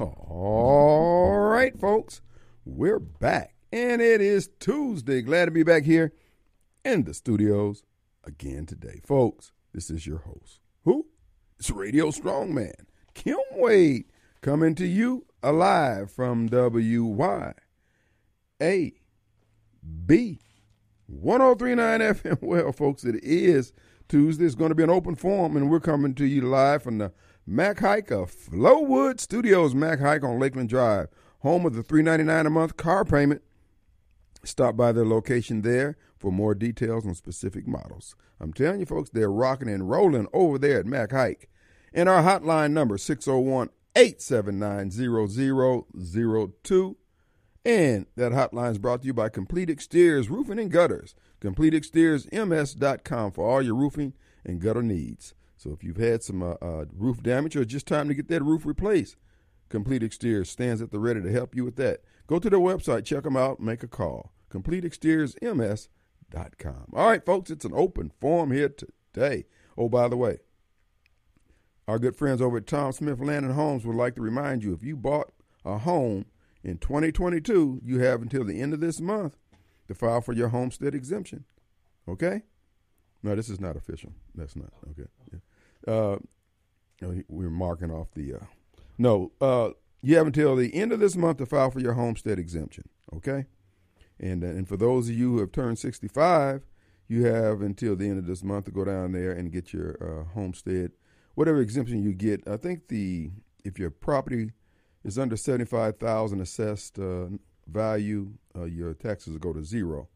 All right, folks, we're back, and it is Tuesday. Glad to be back here in the studios again today, folks. This is your host. Who? It's Radio Strongman, Kim Wade, coming to you alive from WYAB 1039 FM. Well, folks, it is Tuesday. It's going to be an open forum, and we're coming to you live from the Mac Haik of Flowood Studios. Mac Haik on Lakeland Drive, home of the three ninety nine a month car payment. Stop by their location there for more details on specific models. I'm telling you, folks, they're rocking and rolling over there at Mac Haik. And our hotline number, 601 879 0002. And that hotline is brought to you by Complete Exteriors Roofing and Gutters. Complete CompleteExteriorsMS.com for all your roofing and gutter needs. So if you've had some uh, uh, roof damage or just time to get that roof replaced, Complete Exteriors stands at the ready to help you with that. Go to their website, check them out, make a call. CompleteExteriorsMS.com. All right, folks, it's an open forum here today. Oh, by the way, our good friends over at Tom Smith Land and Homes would like to remind you if you bought a home in 2022, you have until the end of this month to file for your homestead exemption. Okay? No, this is not official. That's not okay. Yeah. Uh, we're marking off the. Uh, no, uh, you have until the end of this month to file for your homestead exemption. Okay, and uh, and for those of you who have turned sixty five, you have until the end of this month to go down there and get your uh, homestead, whatever exemption you get. I think the if your property is under seventy five thousand assessed uh, value, your taxes go to zero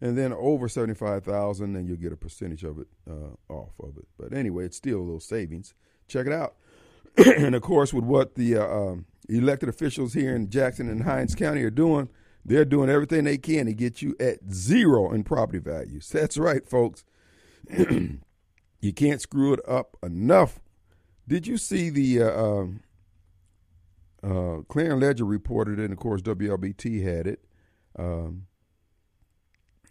and then over 75,000 and you'll get a percentage of it uh, off of it. But anyway, it's still a little savings. Check it out. and of course, with what the uh, um, elected officials here in Jackson and Hinds County are doing, they're doing everything they can to get you at zero in property values. That's right, folks. you can't screw it up enough. Did you see the uh, um, uh, Clarion Ledger reported it, and of course WLBT had it. Um,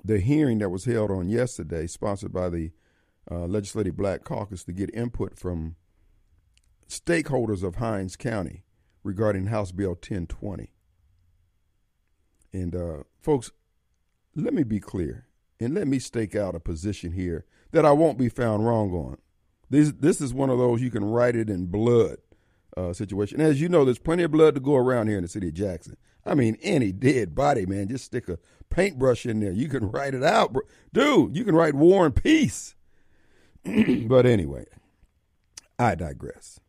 the hearing that was held on yesterday, sponsored by the uh, Legislative Black Caucus, to get input from stakeholders of Hinds County regarding House Bill 1020. And uh, folks, let me be clear and let me stake out a position here that I won't be found wrong on. This this is one of those you can write it in blood uh, situation. As you know, there's plenty of blood to go around here in the city of Jackson. I mean, any dead body, man, just stick a paintbrush in there. You can write it out, bro. dude. You can write War and Peace. but anyway, I digress.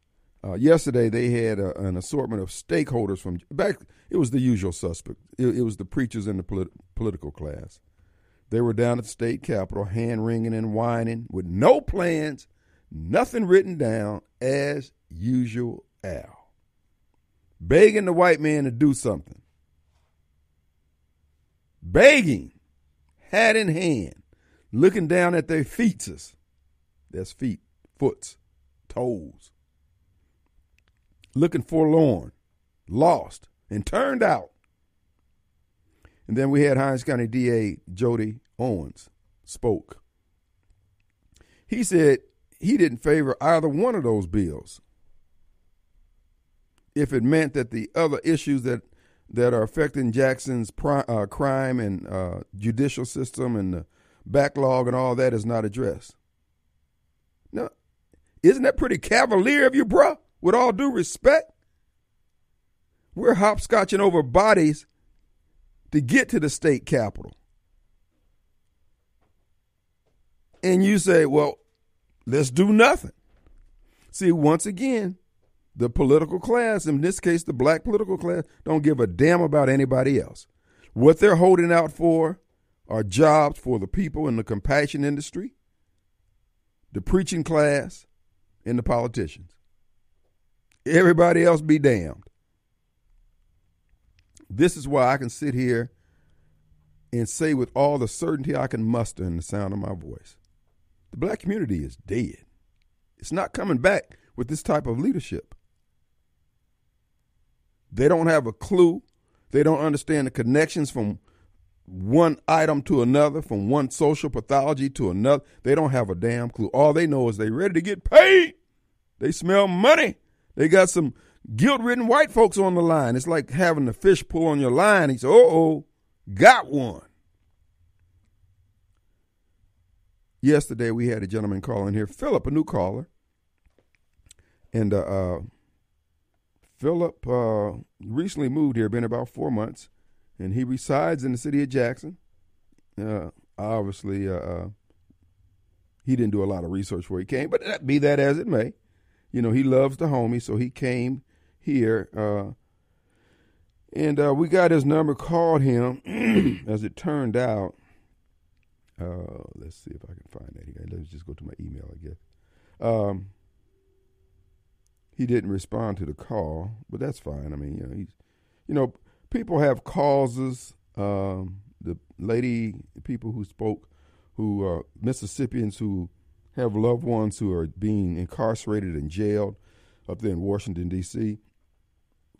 Uh, yesterday they had a, an assortment of stakeholders from back. It was the usual suspect. It, it was the preachers and the polit- political class. They were down at the state capitol, hand wringing and whining, with no plans, nothing written down, as usual. Al, begging the white man to do something begging, hat in hand, looking down at their feetses. That's feet, foots, toes. Looking forlorn, lost, and turned out. And then we had Hinds County DA Jody Owens spoke. He said he didn't favor either one of those bills if it meant that the other issues that that are affecting Jackson's uh, crime and uh, judicial system and the backlog and all that is not addressed. Now, isn't that pretty cavalier of you, bruh? With all due respect, we're hopscotching over bodies to get to the state capitol. And you say, well, let's do nothing. See, once again, the political class, in this case, the black political class, don't give a damn about anybody else. What they're holding out for are jobs for the people in the compassion industry, the preaching class, and the politicians. Everybody else be damned. This is why I can sit here and say with all the certainty I can muster in the sound of my voice the black community is dead. It's not coming back with this type of leadership. They don't have a clue. They don't understand the connections from one item to another, from one social pathology to another. They don't have a damn clue. All they know is they ready to get paid. They smell money. They got some guilt ridden white folks on the line. It's like having the fish pull on your line. He said, oh, got one. Yesterday we had a gentleman calling here, Philip, a new caller. And uh, uh, Philip uh, recently moved here, been about four months, and he resides in the city of Jackson. Uh, obviously, uh, uh, he didn't do a lot of research where he came, but that, be that as it may, you know, he loves the homie, so he came here. Uh, and uh, we got his number, called him. As it turned out, let's see if I can find that. Let's just go to my email, I guess. Um, he didn't respond to the call, but that's fine. I mean, you know, he's, you know, people have causes. Um, the lady, the people who spoke, who are Mississippians who have loved ones who are being incarcerated and jailed up there in Washington D.C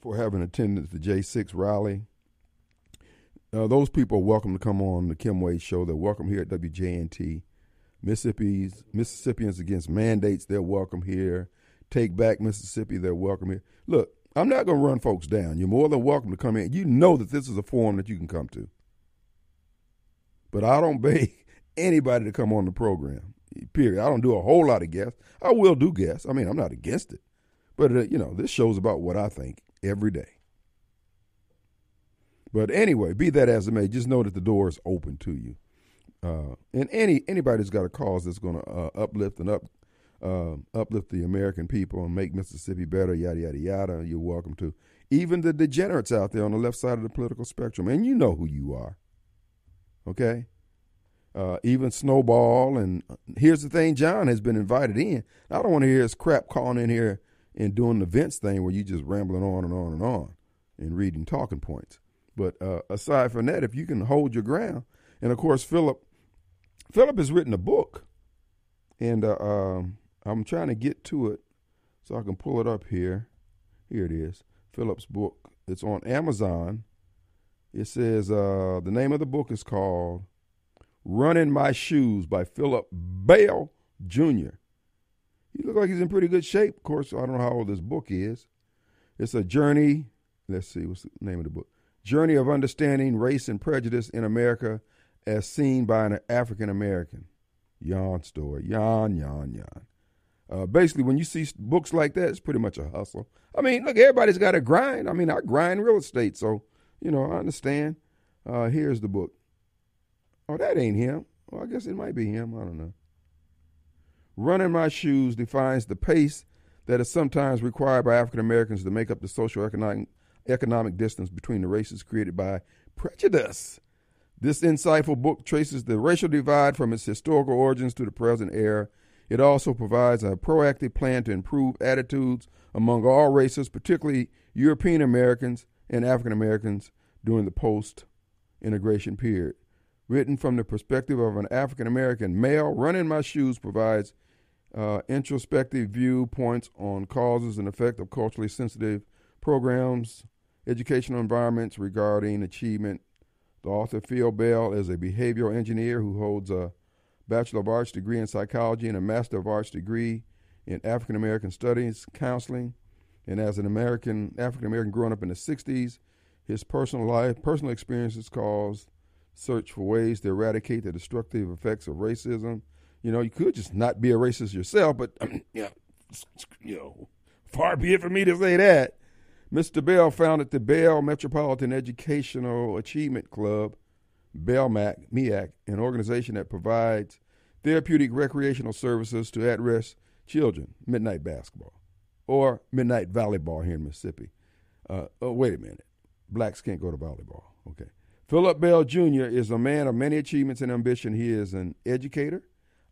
for having attended the J6 rally. Uh, those people are welcome to come on the Kim Wade Show. They're welcome here at WJNT. Mississippi's Mississippians against mandates, they're welcome here. Take back Mississippi, they're welcome here. Look, I'm not going to run folks down. You're more than welcome to come in. You know that this is a forum that you can come to. But I don't beg anybody to come on the program. Period. I don't do a whole lot of guests. I will do guests. I mean, I'm not against it. But, uh, you know, this show's about what I think every day. But anyway, be that as it may, just know that the door is open to you. Uh, and any anybody that's got a cause that's going to uh, uplift and up uh, uplift the American people and make Mississippi better, yada yada yada, you're welcome to. Even the degenerates out there on the left side of the political spectrum, and you know who you are. Okay. Uh, even Snowball, and here's the thing: John has been invited in. I don't want to hear his crap calling in here and doing the Vince thing where you're just rambling on and on and on and reading talking points. But uh, aside from that, if you can hold your ground, and of course Philip, Philip has written a book, and uh, um, I'm trying to get to it so I can pull it up here. Here it is, Philip's book. It's on Amazon. It says uh, the name of the book is called "Running My Shoes" by Philip Bell Jr. He looked like he's in pretty good shape. Of course, I don't know how old this book is. It's a journey. Let's see, what's the name of the book? Journey of Understanding Race and Prejudice in America as Seen by an African American. Yawn story. Yawn, yawn, yawn. Uh, basically, when you see books like that, it's pretty much a hustle. I mean, look, everybody's got to grind. I mean, I grind real estate, so, you know, I understand. Uh, here's the book. Oh, that ain't him. Well, I guess it might be him. I don't know. Running my shoes defines the pace that is sometimes required by African Americans to make up the social economic, economic distance between the races created by prejudice. This insightful book traces the racial divide from its historical origins to the present era. It also provides a proactive plan to improve attitudes among all races, particularly European Americans and African Americans during the post integration period. Written from the perspective of an African American male, Running My Shoes provides uh, introspective viewpoints on causes and effect of culturally sensitive programs, educational environments regarding achievement. The author Phil Bell is a behavioral engineer who holds a Bachelor of Arts degree in psychology and a Master of Arts degree in African American Studies, counseling. And as an American, African American growing up in the 60s, his personal life, personal experiences caused search for ways to eradicate the destructive effects of racism you know, you could just not be a racist yourself, but know, you know, far be it for me to say that. Mr. Bell founded the Bell Metropolitan Educational Achievement Club, BELMAC, MEAC, an organization that provides therapeutic recreational services to at-risk children, midnight basketball, or midnight volleyball here in Mississippi. Uh, oh, wait a minute. Blacks can't go to volleyball. Okay. Philip Bell Jr. is a man of many achievements and ambition. He is an educator,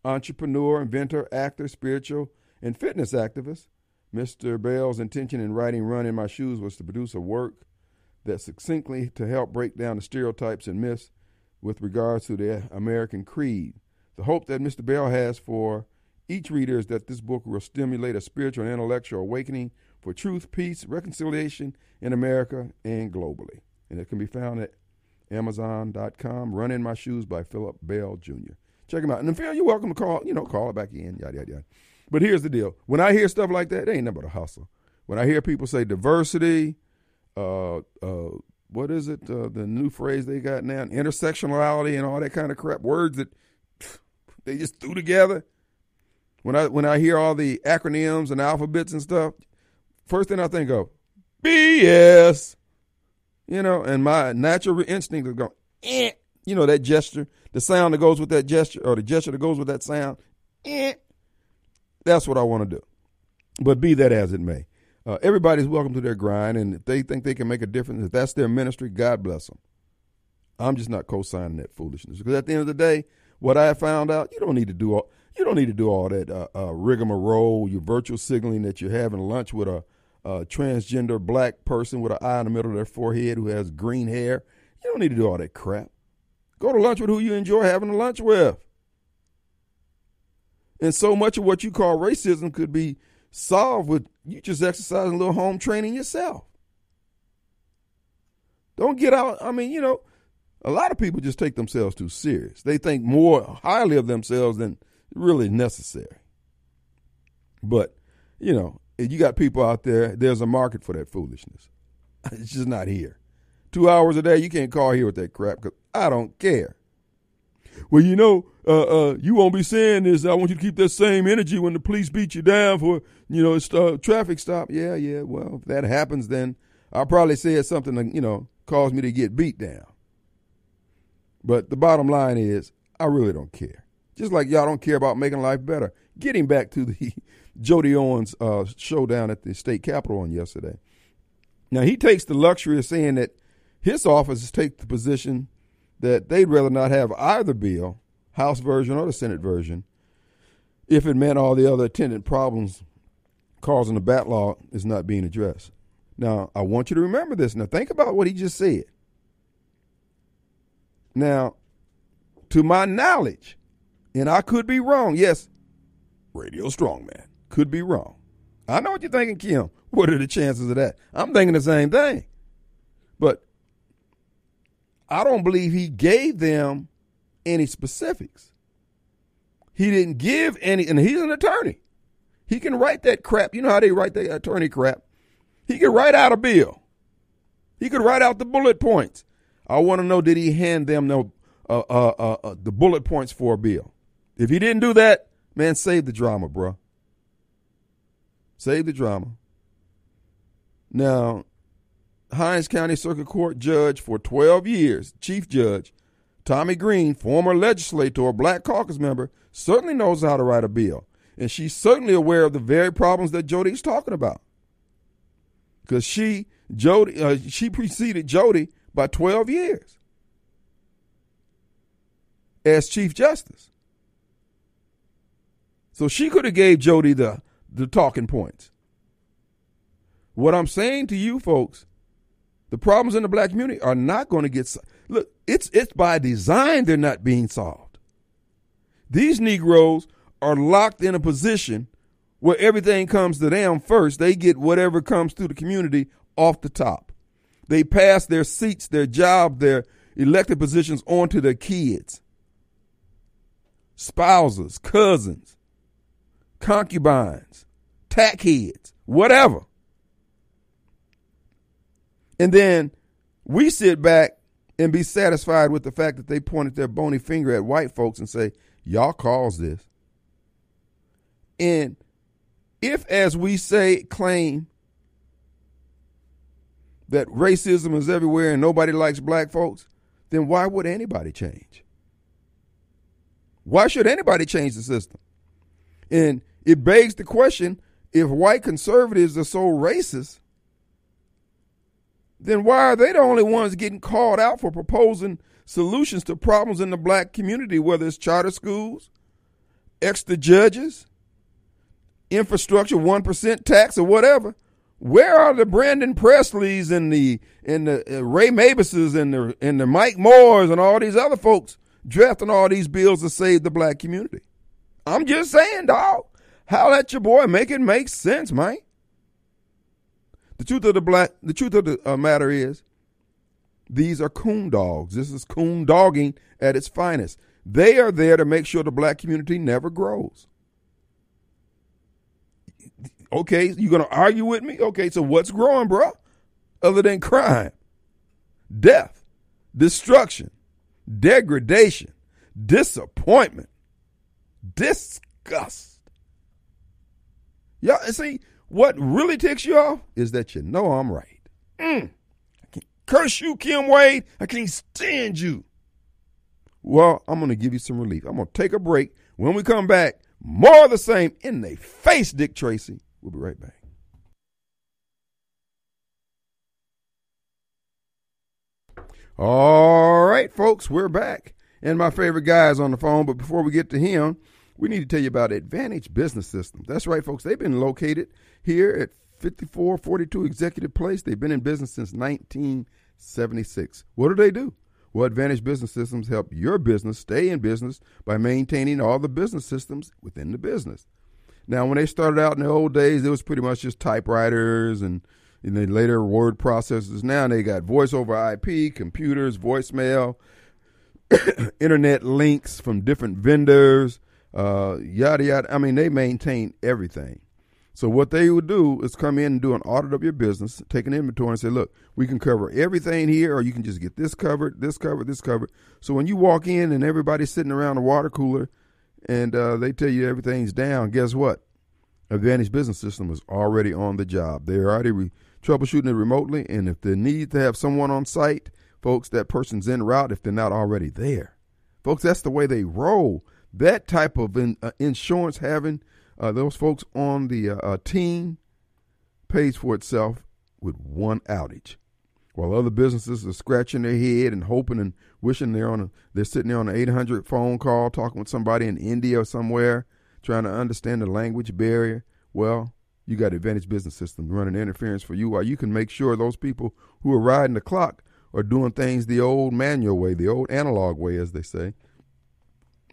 entrepreneur, inventor, actor, spiritual, and fitness activist. Mr. Bell's intention in writing Run in My Shoes was to produce a work that succinctly to help break down the stereotypes and myths with regards to the American creed. The hope that Mr. Bell has for each reader is that this book will stimulate a spiritual and intellectual awakening for truth, peace, reconciliation in America and globally. And it can be found at Amazon.com. Run in My Shoes by Philip Bell Jr. Check him out. And Phil, you're welcome to call, you know, call it back in, yada, yada, yada. But here's the deal. When I hear stuff like that, it ain't nothing but a hustle. When I hear people say diversity, uh, uh, what is it? Uh, the new phrase they got now, intersectionality and all that kind of crap. Words that they just threw together. When I when I hear all the acronyms and alphabets and stuff, first thing I think of BS. You know, and my natural instinct is going, eh. You know that gesture, the sound that goes with that gesture, or the gesture that goes with that sound. Eh. That's what I want to do. But be that as it may. Uh, everybody's welcome to their grind, and if they think they can make a difference, if that's their ministry, God bless them. I'm just not co-signing that foolishness because at the end of the day, what I found out, you don't need to do all you don't need to do all that uh, uh, rigmarole, your virtual signaling that you're having lunch with a, a, transgender black person with an eye in the middle of their forehead who has green hair. You don't need to do all that crap. Go to lunch with who you enjoy having a lunch with. And so much of what you call racism could be solved with you just exercising a little home training yourself. Don't get out. I mean, you know, a lot of people just take themselves too serious. They think more highly of themselves than really necessary. But, you know, you got people out there, there's a market for that foolishness. It's just not here. Two hours a day, you can't call here with that crap because I don't care. Well, you know, uh, uh, you won't be saying this. I want you to keep that same energy when the police beat you down for, you know, a uh, traffic stop. Yeah, yeah. Well, if that happens, then I'll probably say something that, you know, caused me to get beat down. But the bottom line is, I really don't care. Just like y'all don't care about making life better. Getting back to the Jody Owens uh, showdown at the state capitol on yesterday. Now, he takes the luxury of saying that his office takes the position that they'd rather not have either bill, House version or the Senate version, if it meant all the other attendant problems causing the law is not being addressed. Now, I want you to remember this. Now, think about what he just said. Now, to my knowledge, and I could be wrong, yes, Radio Strongman could be wrong. I know what you're thinking, Kim. What are the chances of that? I'm thinking the same thing. But I don't believe he gave them any specifics. He didn't give any, and he's an attorney. He can write that crap. You know how they write the attorney crap? He could write out a bill. He could write out the bullet points. I want to know did he hand them the, uh, uh, uh, uh, the bullet points for a bill? If he didn't do that, man, save the drama, bro. Save the drama. Now, Hinds County Circuit Court judge for 12 years, Chief Judge Tomie Green, former legislator, black caucus member, certainly knows how to write a bill. And she's certainly aware of the very problems that Jody's talking about. Because she, Jody, uh, she preceded Jody by 12 years as Chief Justice. So she could have gave Jody the, the talking points. What I'm saying to you folks the problems in the black community are not going to get look. It's it's by design they're not being solved. These Negroes are locked in a position where everything comes to them first. They get whatever comes through the community off the top. They pass their seats, their job, their elected positions on to their kids, spouses, cousins, concubines, tack heads, whatever. And then we sit back and be satisfied with the fact that they pointed their bony finger at white folks and say, y'all caused this. And if, as we say, claim that racism is everywhere and nobody likes black folks, then why would anybody change? Why should anybody change the system? And it begs the question if white conservatives are so racist, then why are they the only ones getting called out for proposing solutions to problems in the black community, whether it's charter schools, extra judges, infrastructure, 1% tax, or whatever? Where are the Brandon Presleys and the and the uh, Ray Mabuses and the and the Mike Moores and all these other folks drafting all these bills to save the black community? I'm just saying, dog. How let your boy make it make sense, man? The truth of the black, the truth of the uh, matter is, these are coon dogs. This is coon dogging at its finest. They are there to make sure the black community never grows. Okay, you gonna argue with me? Okay, so what's growing, bro? Other than crime, death, destruction, degradation, disappointment, disgust. Y'all see what really ticks you off is that you know I'm right. Mm. I can't curse you, Kim Wade. I can't stand you. Well, I'm going to give you some relief. I'm going to take a break. When we come back, more of the same in the face, Dick Tracy. We'll be right back. All right, folks, we're back. And my favorite guy is on the phone. But before we get to him, we need to tell you about Advantage Business Systems. That's right, folks. They've been located here at 5442 Executive Place. They've been in business since 1976. What do they do? Well, Advantage Business Systems help your business stay in business by maintaining all the business systems within the business. Now, when they started out in the old days, it was pretty much just typewriters and, and then later word processors. Now they got voice over IP, computers, voicemail, internet links from different vendors, uh, yada yada. I mean, they maintain everything. So what they would do is come in and do an audit of your business, take an inventory and say, look, we can cover everything here, or you can just get this covered, this covered, this covered. So when you walk in and everybody's sitting around the water cooler and uh, they tell you everything's down, guess what? Advantage Business System is already on the job. They're already re- troubleshooting it remotely, and if they need to have someone on site, folks, that person's en route if they're not already there. Folks, that's the way they roll. That type of in, uh, insurance having – uh, those folks on the uh, uh, team pays for itself with one outage. While other businesses are scratching their head and hoping and wishing they're on a, they're sitting there on an 800 phone call talking with somebody in India or somewhere trying to understand the language barrier. Well, you got Advantage Business System running interference for you while you can make sure those people who are riding the clock are doing things the old manual way, the old analog way, as they say.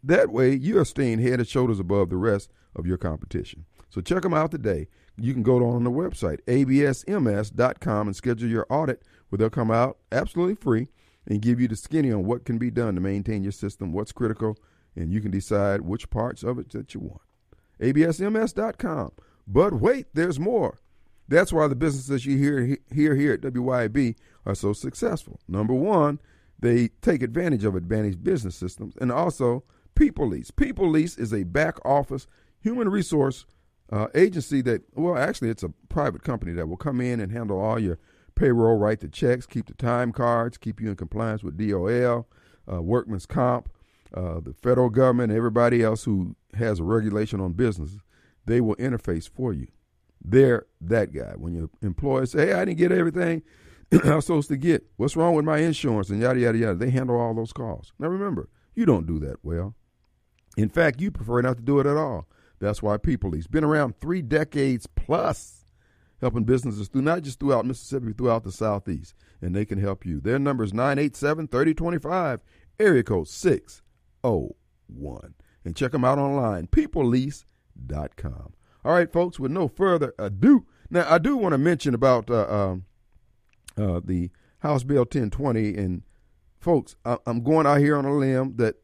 That way, you are staying head and shoulders above the rest of your competition. So check them out today. You can go on the website, absms.com, and schedule your audit where they'll come out absolutely free and give you the skinny on what can be done to maintain your system, what's critical, and you can decide which parts of it that you want. absms.com. But wait, there's more. That's why the businesses you hear, hear here at WYB are so successful. Number one, they take advantage of Advantage Business Systems and also People Lease. People Lease is a back office human resource uh, agency that, well, actually, it's a private company that will come in and handle all your payroll, write the checks, keep the time cards, keep you in compliance with DOL, uh, workman's comp, uh, the federal government, everybody else who has a regulation on businesses. They will interface for you. They're that guy. When your employer say, hey, I didn't get everything I was supposed to get. What's wrong with my insurance? And yada, yada, yada. They handle all those calls. Now remember, you don't do that well. In fact, you prefer not to do it at all. That's why People Lease been around three decades plus, helping businesses through not just throughout Mississippi, throughout the Southeast, and they can help you. Their number is 987 3025, area code 601. And check them out online, peoplelease.com. All right, folks, with no further ado, now I do want to mention about uh, um, uh, the House Bill 1020. And folks, I, I'm going out here on a limb that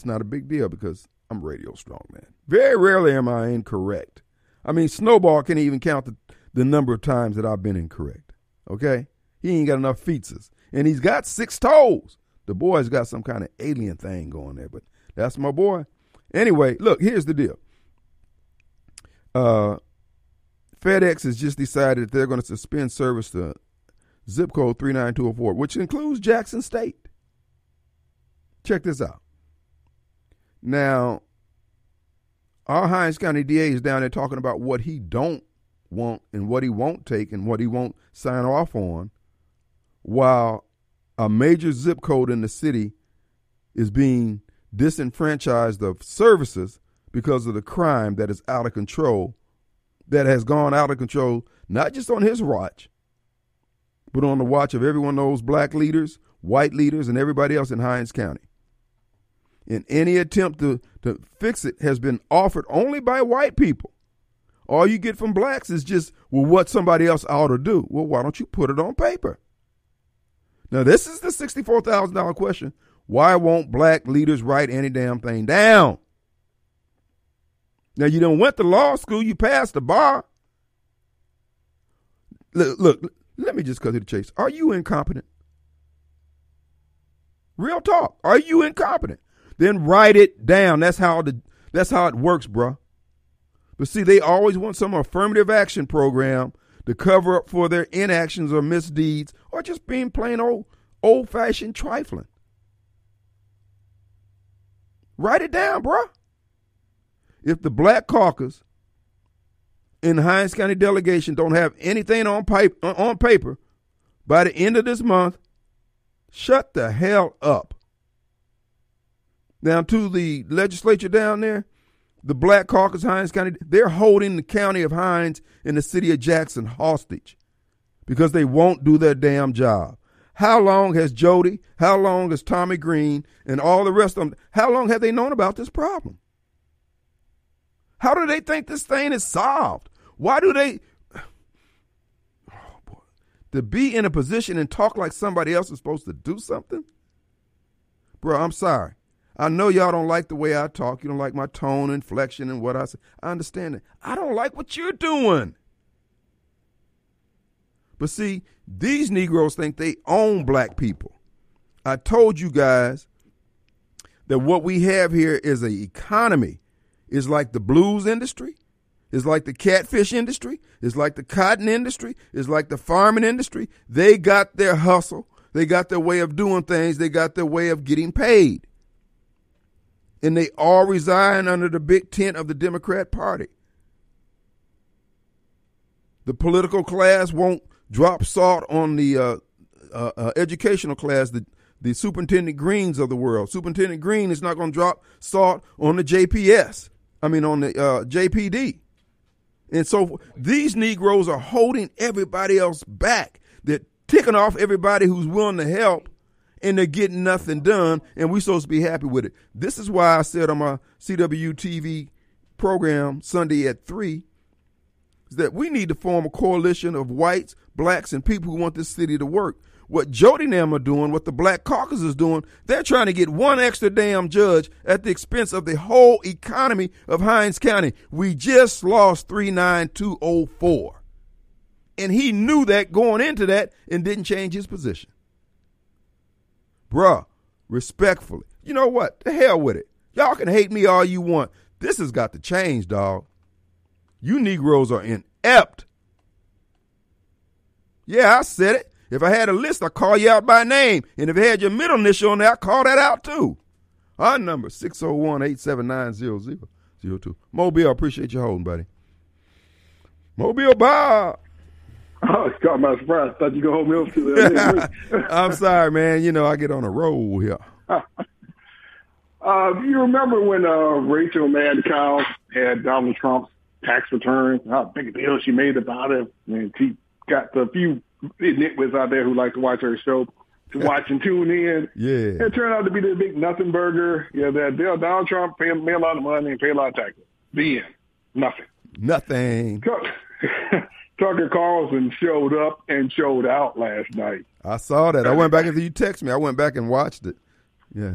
it's not a big deal because I'm radio strong, man. Very rarely am I incorrect. I mean, Snowball can't even count the, the number of times that I've been incorrect. Okay? He ain't got enough features. And he's got six toes. The boy's got some kind of alien thing going there, but that's my boy. Anyway, look, here's the deal. Uh, FedEx has just decided that they're going to suspend service to zip code 39204, which includes Jackson State. Check this out. Now, our Hinds County DA is down there talking about what he don't want and what he won't take and what he won't sign off on, while a major zip code in the city is being disenfranchised of services because of the crime that is out of control, that has gone out of control, not just on his watch, but on the watch of every one of those black leaders, white leaders, and everybody else in Hinds County and any attempt to, to fix it has been offered only by white people. All you get from blacks is just, well, what somebody else ought to do. Well, why don't you put it on paper? Now, this is the $64,000 question. Why won't black leaders write any damn thing down? Now, you don't went to law school, you passed the bar. look, look, let me just cut to the chase. Are you incompetent? Real talk. Are you incompetent? Then write it down. That's how the that's how it works, bruh. But see, they always want some affirmative action program to cover up for their inactions or misdeeds or just being plain old old fashioned trifling. Write it down, bruh. If the Black Caucus in the Hinds County delegation don't have anything on pipe uh, on paper by the end of this month, shut the hell up. Now to the legislature down there, the Black Caucus Hinds County, they're holding the county of Hinds and the city of Jackson hostage because they won't do their damn job. How long has Jody, how long has Tomie Green, and all the rest of them, how long have they known about this problem? How do they think this thing is solved? Why do they? Oh boy. To be in a position and talk like somebody else is supposed to do something? Bro, I'm sorry. I know y'all don't like the way I talk. You don't like my tone, inflection, and what I say. I understand it. I don't like what you're doing. But see, these Negroes think they own black people. I told you guys that what we have here is an economy. It's like the blues industry. It's like the catfish industry. It's like the cotton industry. It's like the farming industry. They got their hustle. They got their way of doing things. They got their way of getting paid and they all reside under the big tent of the Democrat Party. The political class won't drop salt on the uh, uh, uh, educational class, the, the Superintendent Greens of the world. Superintendent Green is not going to drop salt on the JPS, I mean, on the uh, JPD. And so these Negroes are holding everybody else back. They're ticking off everybody who's willing to help and they're getting nothing done, and we're supposed to be happy with it. This is why I said on my CW TV program Sunday at 3 is that we need to form a coalition of whites, blacks, and people who want this city to work. What Jody and them are doing, what the Black Caucus is doing, they're trying to get one extra damn judge at the expense of the whole economy of Hinds County. We just lost 39204. And he knew that going into that and didn't change his position. Bruh, respectfully. You know what? The hell with it. Y'all can hate me all you want. This has got to change, dog. You Negroes are inept. Yeah, I said it. If I had a list, I'd call you out by name. And if it had your middle initial on there, I'd call that out too. Our number, 601-879-0002. Mobile, appreciate you holding, buddy. Mobile Bob. Oh, it's caught my surprise. Thought you go hold me up to that. I'm sorry, man. You know, I get on a roll here. uh, you remember when uh, Rachel Madcow had Donald Trump's tax returns? How big a deal she made about it, and she got the few nitwits out there who like to watch her show to watch and tune in. Yeah, it turned out to be the big nothing burger. Yeah, that deal. Donald Trump pay, pay a lot of money and pay a lot of taxes. The end. Nothing. Nothing. Tucker Carlson showed up and showed out last night. I saw that. I went back after you text me. I went back and watched it. Yeah.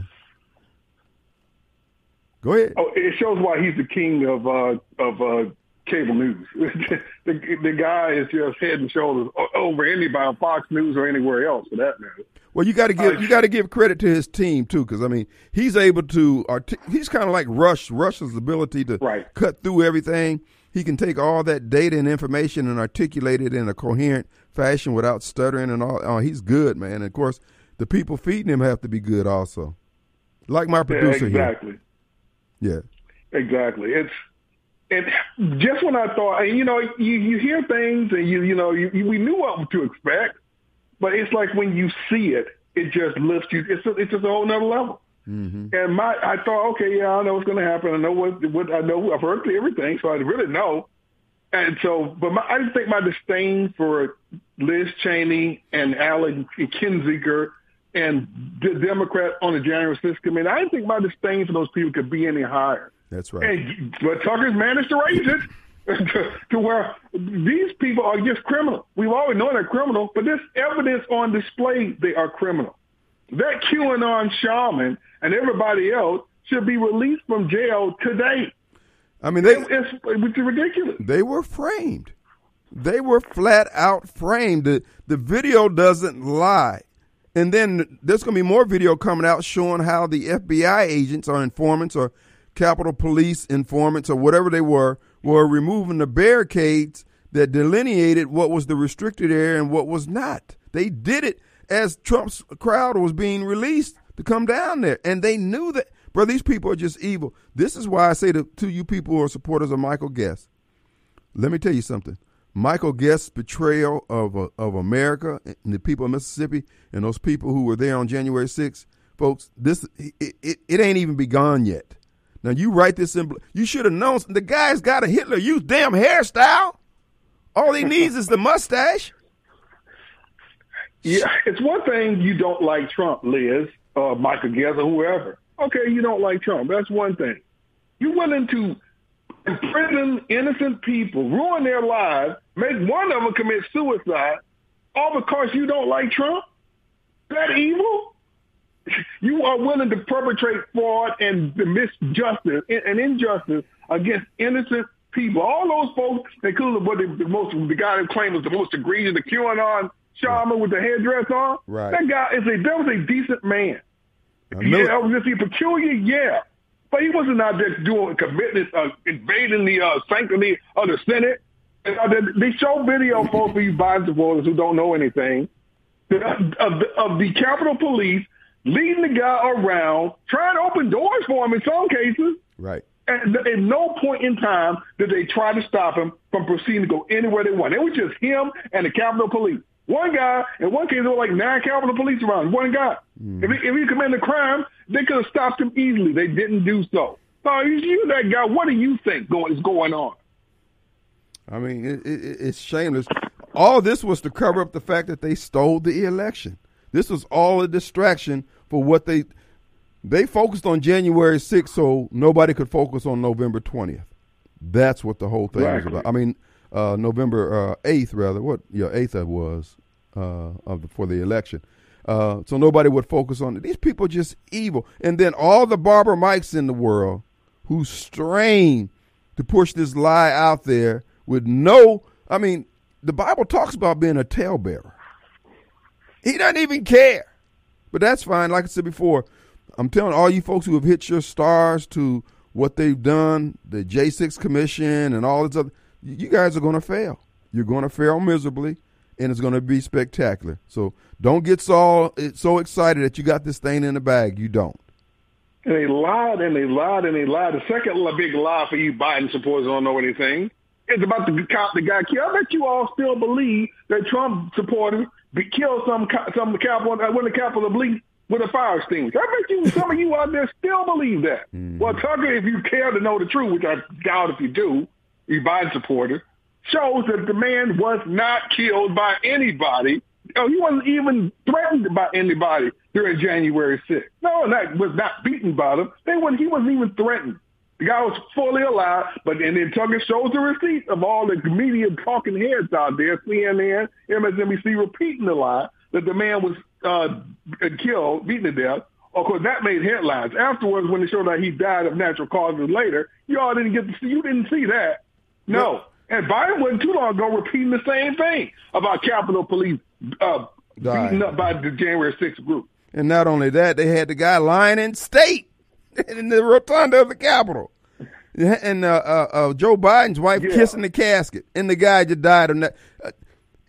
Go ahead. Oh, it shows why he's the king of uh, of uh, cable news. the, the guy is just head and shoulders over anybody on Fox News or anywhere else for that matter. Well, you got to give uh, you got to give credit to his team too, because I mean he's able to. he's kind of like Rush. Rush's ability to right. cut through everything he can take all that data and information and articulate it in a coherent fashion without stuttering and all. Oh, he's good, man. And of course, the people feeding him have to be good also. Like my producer yeah, exactly. here. Yeah. Exactly. It's and just when I thought, and you know, you, you hear things and you you know you, you, we knew what to expect, but it's like when you see it, it just lifts you. It's a, it's just a whole nother level. Mm-hmm. And my, I thought, okay, yeah, I know what's going to happen. I know what, what I know. I've heard everything, so I really know. And so, but my, I just think my disdain for Liz Cheney and Adam Kinzinger and the Democrat on the January 6th committee, I didn't think my disdain for those people could be any higher. That's right. And, but Tucker's managed to raise it. to, to where these people are just criminal. We've always known they're criminal, but this evidence on display, they are criminal. That QAnon shaman and everybody else should be released from jail today. I mean, they, it's, it's ridiculous. They were framed. They were flat out framed. The, the video doesn't lie. And then there's going to be more video coming out showing how the FBI agents or informants or Capitol Police informants or whatever they were were removing the barricades that delineated what was the restricted area and what was not. They did it as Trump's crowd was being released to come down there. And they knew that, bro, these people are just evil. This is why I say to, to you people who are supporters of Michael Guest, let me tell you something. Michael Guest's betrayal of, uh, of America and the people of Mississippi and those people who were there on January 6th, folks, this it, it, it ain't even begun yet. Now you write this in. You should have known. The guy's got a Hitler Youth damn hairstyle. All he needs is the mustache. Yeah, it's one thing you don't like Trump, Liz, uh, Michael Guest, or whoever. Okay, you don't like Trump. That's one thing. You're willing to imprison innocent people, ruin their lives, make one of them commit suicide, all because you don't like Trump? That evil? you are willing to perpetrate fraud and misjustice and injustice against innocent people. All those folks, including what the, the most the guy who claimed was the most egregious, the QAnon shaman with the headdress on. Right. That guy is a that was a decent man. Yeah, was he peculiar? Yeah. But he wasn't out there doing committing, uh, invading the uh, sanctity of the Senate. And, uh, they show video, folks, for you Biden supporters who don't know anything, of, of, of the Capitol Police leading the guy around, trying to open doors for him in some cases. Right. And at no point in time did they try to stop him from proceeding to go anywhere they want. It was just him and the Capitol Police. One guy, in one case, there were like nine Capitol Police around. One guy. Mm. If, he, if he committed a crime, they could have stopped him easily. They didn't do so. So you that guy. What do you think going is going on? I mean, it, it, it's shameless. All this was to cover up the fact that they stole the election. This was all a distraction for what they they focused on January 6th so nobody could focus on November 20th. That's what the whole thing exactly. was about. I mean, uh, November uh, 8th, rather. What? Yeah, 8th it was uh, of the, for the election. Uh, so nobody would focus on it. These people just evil. And then all the barber Mikes in the world who strain to push this lie out there with no, I mean, the Bible talks about being a talebearer. He doesn't even care. But that's fine. Like I said before, I'm telling all you folks who have hit your stars to what they've done, the J6 Commission and all this other, you guys are going to fail. You're going to fail miserably, and it's going to be spectacular. So don't get so, so excited that you got this thing in the bag. You don't. And they lied and they lied and they lied. The second big lie for you Biden supporters don't know anything. It's about the cop that got killed. I bet you all still believe that Trump supporters killed some some Capitol uh, when the Capitol bleed with a fire extinguisher. I bet you some of you out there still believe that. Mm. Well, Tucker, if you care to know the truth, which I doubt if you do, you Biden supporter, shows that the man was not killed by anybody. Oh, he wasn't even threatened by anybody during January 6th. No, that was not beaten by them. They wasn't, he wasn't even threatened. The guy was fully alive, but and then Tucker shows the receipt of all the media talking heads out there, CNN, MSNBC repeating the lie that the man was uh, killed, beaten to death. Of course, that made headlines. Afterwards, when they showed that he died of natural causes later, you all didn't get to see. You didn't see that. No. And Biden wasn't too long ago repeating the same thing about Capitol Police uh, beaten up by the January 6th group. And not only that, they had the guy lying in state in the rotunda of the Capitol. And uh, uh, uh, Joe Biden's wife yeah. kissing the casket, and the guy just died on that.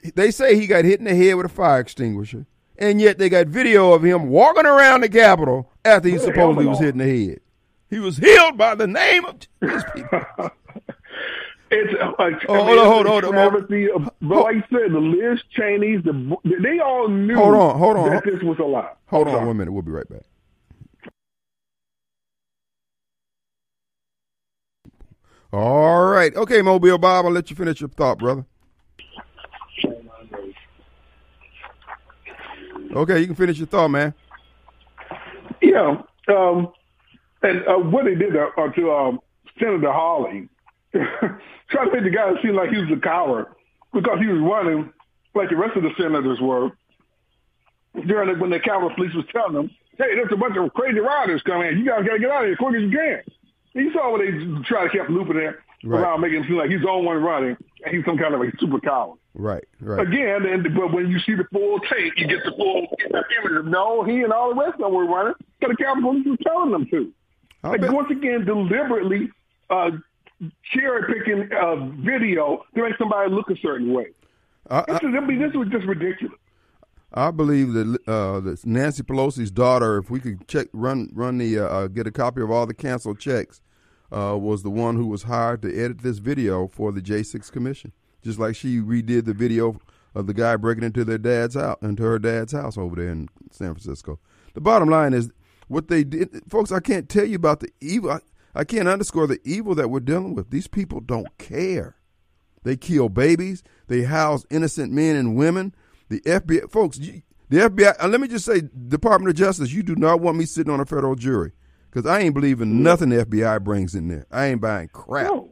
Uh, they say he got hit in the head with a fire extinguisher, and yet they got video of him walking around the Capitol after he supposedly was hit in the head. He was healed by the name of people. It's like oh, hold on, hold on, hold on. But like you said, the Liz Cheney's, the they all knew. Hold on, hold on. That this was a lie. Hold on one minute. We'll be right back. All right. Okay, Mobile Bob, I'll let you finish your thought, brother. Okay, you can finish your thought, man. Yeah. Um, and uh, what they did uh, uh to um, Senator Hawley, trying to make the guy seem like he was a coward because he was running like the rest of the senators were during the, when the Capitol Police was telling them, hey, there's a bunch of crazy riders coming. You guys got to get out of here as quick as you can. You saw what they tried to keep looping there right. around, making it seem like he's the only one running. He's some kind of a super coward. Right, right. Again, and but when you see the full tape, you get the full image of no, he and all the rest of them were running because the Police was telling them to. Like once again, deliberately uh, cherry picking uh, video to make somebody look a certain way. I, This, is, I mean, this was just ridiculous. I believe that uh, that Nancy Pelosi's daughter, if we could check, run, run the, uh, uh, get a copy of all the canceled checks, uh, was the one who was hired to edit this video for the J6 Commission. Just like she redid the video of the guy breaking into their dad's house, into her dad's house over there in San Francisco. The bottom line is what they did, folks. I can't tell you about the evil. I, I can't underscore the evil that we're dealing with. These people don't care. They kill babies. They house innocent men and women. The FBI, folks, you, the FBI. Let me just say, Department of Justice, you do not want me sitting on a federal jury because I ain't believing nothing the FBI brings in there. I ain't buying crap. No.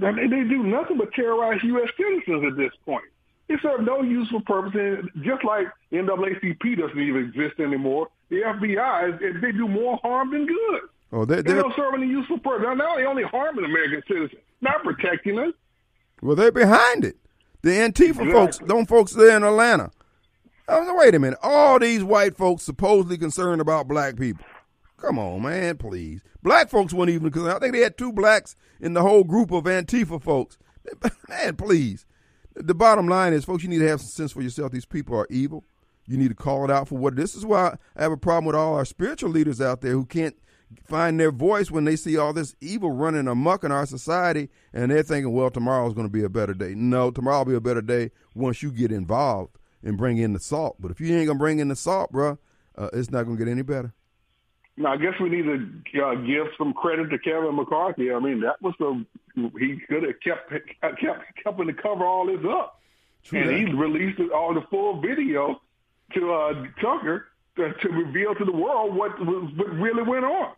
They, they do nothing but terrorize U.S. citizens at this point. It serves no useful purpose, and just like NAACP doesn't even exist anymore, the FBI they do more harm than good. Oh, they, They don't serve any useful purpose. Now they only harming American citizens, not protecting us. well, they're behind it. The Antifa Exactly. folks, them folks there in Atlanta. I was like, wait a minute. All these white folks supposedly concerned about black people. Come on, man, please. Black folks weren't even because I think they had two blacks in the whole group of Antifa folks. Man, please. The bottom line is, folks, you need to have some sense for yourself. These people are evil. You need to call it out for what. This is why I have a problem with all our spiritual leaders out there who can't find their voice when they see all this evil running amok in our society and they're thinking, well, tomorrow's going to be a better day. No, tomorrow will be a better day once you get involved and bring in the salt. But if you ain't to bring in the salt, bruh, uh, it's not going to get any better. Now, I guess we need to uh, give some credit to Kevin McCarthy. I mean, that was the he could have kept kept helping to cover all this up, True and that. he released it- all the full video to uh, Tucker to, to reveal to the world what what really went on.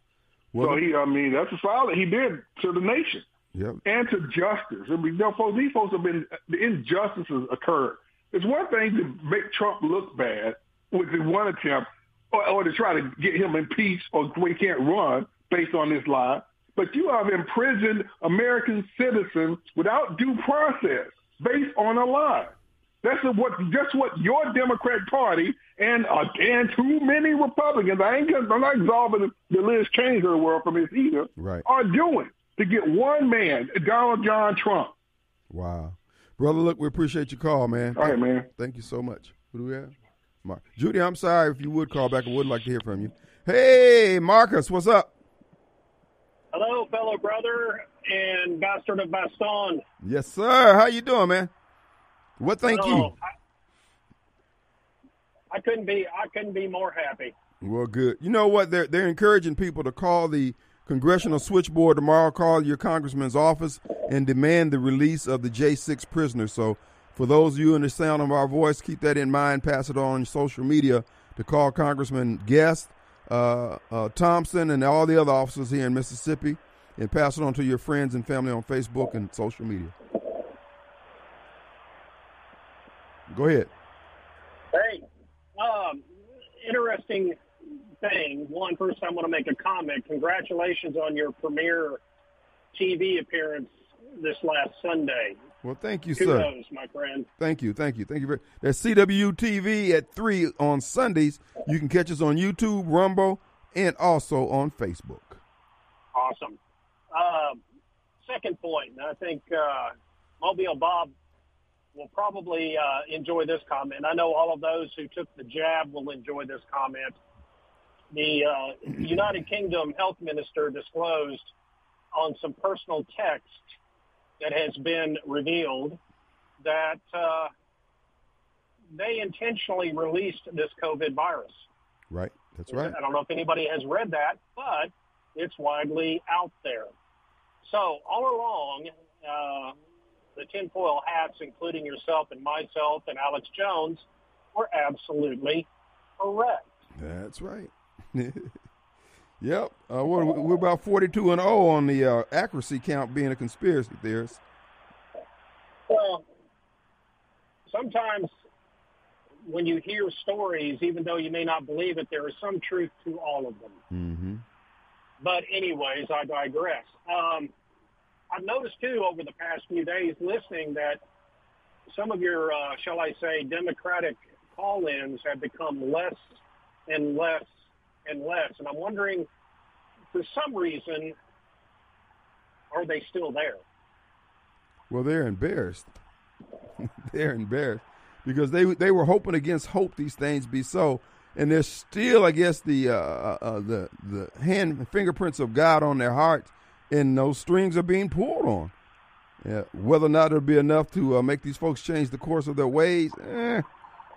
Well, so he, I mean, that's a solid he did to the nation Yep. and to justice. I mean, you know, folks, these folks have been the injustices occurred. It's one thing to make Trump look bad with the one attempt, or, or to try to get him impeached, or we can't run based on this lie. But you have imprisoned American citizens without due process based on a lie. That's what just what your Democrat Party and uh, and too many Republicans. I ain't I'm not absolving the Liz Cheney of the world from this either. Right. Are doing to get one man, Donald John Trump. Wow. Brother, look, we appreciate your call, man. All right, man. Thank you so much. Who do we have? Mark. Judy, I'm sorry if you would call back. I would like to hear from you. Hey, Marcus, what's up? Hello, fellow brother and bastard of Baston. Yes, sir. How you doing, man? What thank Oh, you? I, I couldn't be I couldn't be more happy. Well, good. You know what? They're they're encouraging people to call the congressional switchboard tomorrow. Call your congressman's office and demand the release of the J6 prisoners. So, for those of you in the sound of our voice, keep that in mind. Pass it on social media to call Congressman Guest, uh, uh, Thompson, and all the other officers here in Mississippi, and pass it on to your friends and family on Facebook and social media. Go ahead. Hey, um, interesting thing. One, first, I want to make a comment. Congratulations on your premiere TV appearance this last Sunday. Well, thank you, sir. Kudos, my friend. Thank you, thank you, thank you very. That's CW TV at three on Sundays. You can catch us on YouTube, Rumble, and also on Facebook. Awesome. Um, second point, and I think uh, Mobile Bob will probably uh, enjoy this comment. I know all of those who took the jab will enjoy this comment. The uh, United Kingdom health minister disclosed on some personal text that has been revealed that uh, they intentionally released this COVID virus. Right, that's right. I don't know if anybody has read that, but it's widely out there. So all along, uh, the tinfoil hats, including yourself and myself and Alex Jones, were absolutely correct. That's right. yep. Uh, we're, we're about forty-two and zero on the uh, accuracy count, being a conspiracy theorist. Well, sometimes when you hear stories, even though you may not believe it, there is some truth to all of them. Mm-hmm. But anyways, I digress. Um, I've noticed too over the past few days listening that some of your, uh, shall I say, Democratic call-ins have become less and less and less. And I'm wondering, for some reason, are they still there? Well, they're embarrassed. they're embarrassed because they they were hoping against hope these things be so, and there's still, I guess, the uh, uh, uh the the hand fingerprints of God on their hearts, and those strings are being pulled on. Yeah, whether or not it'll be enough to uh, make these folks change the course of their ways, eh,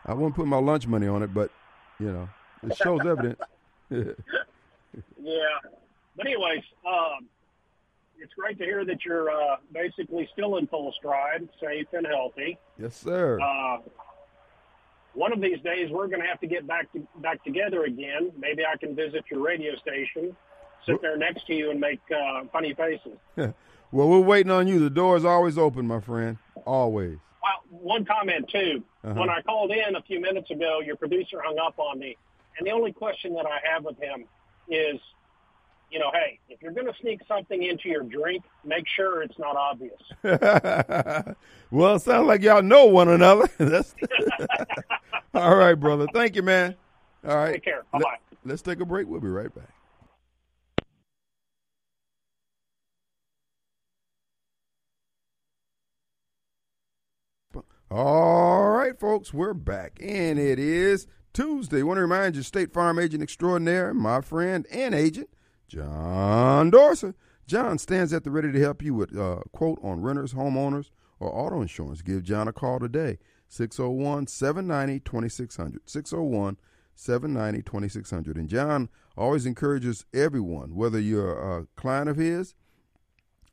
I wouldn't put my lunch money on it, but you know, it shows evidence. yeah, but anyways, um, it's great to hear that you're uh, basically still in full stride, safe and healthy. Yes, sir. Uh, one of these days, we're going to have to get back to, back together again. Maybe I can visit your radio station, sit there next to you, and make uh, funny faces. well, we're waiting on you. The door is always open, my friend. Always. Well, one comment too. Uh-huh. When I called in a few minutes ago, your producer hung up on me, and the only question that I have with him is you know, hey, if you're going to sneak something into your drink, make sure it's not obvious. well, it sounds like y'all know one another. All right, brother. Thank you, man. All right. Take care. Bye bye. Let, let's take a break. We'll be right back. All right, folks, we're back, and it is Tuesday. Want to remind you, State Farm Agent Extraordinaire, my friend and agent, John Dorsey. John stands at the ready to help you with uh, quote on renters, homeowners, or auto insurance. Give John a call today, 601 790 2600. 601 790 2600. And John always encourages everyone, whether you're a client of his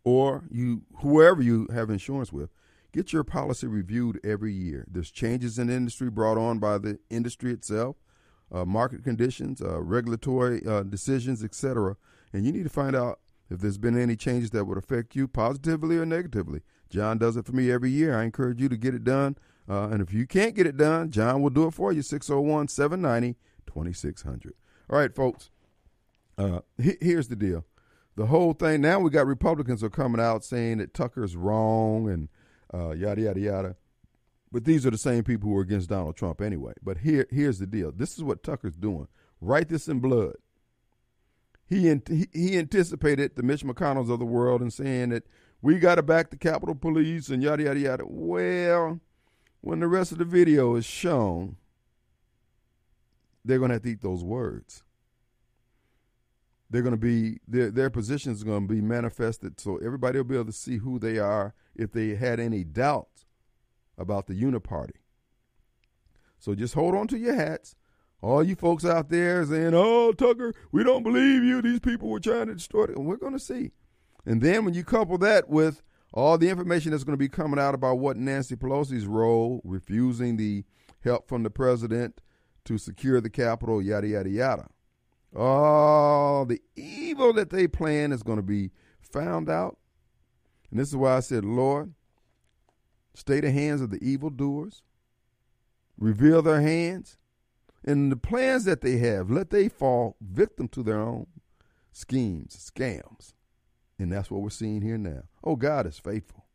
or you whoever you have insurance with, get your policy reviewed every year. There's changes in industry brought on by the industry itself uh, market conditions, uh, regulatory uh, decisions, etc. And you need to find out if there's been any changes that would affect you positively or negatively. John does it for me every year. I encourage you to get it done. Uh, and if you can't get it done, John will do it for you. 601 790 2600. All right, folks. Uh, here's the deal. The whole thing now we got Republicans are coming out saying that Tucker's wrong and uh, yada yada yada. But these are the same people who are against Donald Trump anyway. But here, here's the deal. This is what Tucker's doing. Write this in blood. He, he, he anticipated the Mitch McConnells of the world and saying that we got to back the Capitol Police and yada yada yada. Well, when the rest of the video is shown, they're going to have to eat those words. They're going to be their their positions going to be manifested, so everybody will be able to see who they are if they had any doubts about the uniparty. So just hold on to your hats. All you folks out there saying, oh, Tucker, we don't believe you. These people were trying to destroy it. And we're going to see. And then when you couple that with all the information that's going to be coming out about what Nancy Pelosi's role, refusing the help from the president to secure the Capitol, yada, yada, yada. All the evil that they plan is going to be found out. And this is why I said, Lord, stay the hands of the evildoers, reveal their hands, and the plans that they have, let they fall victim to their own schemes, scams. And that's what we're seeing here now. Oh, God is faithful.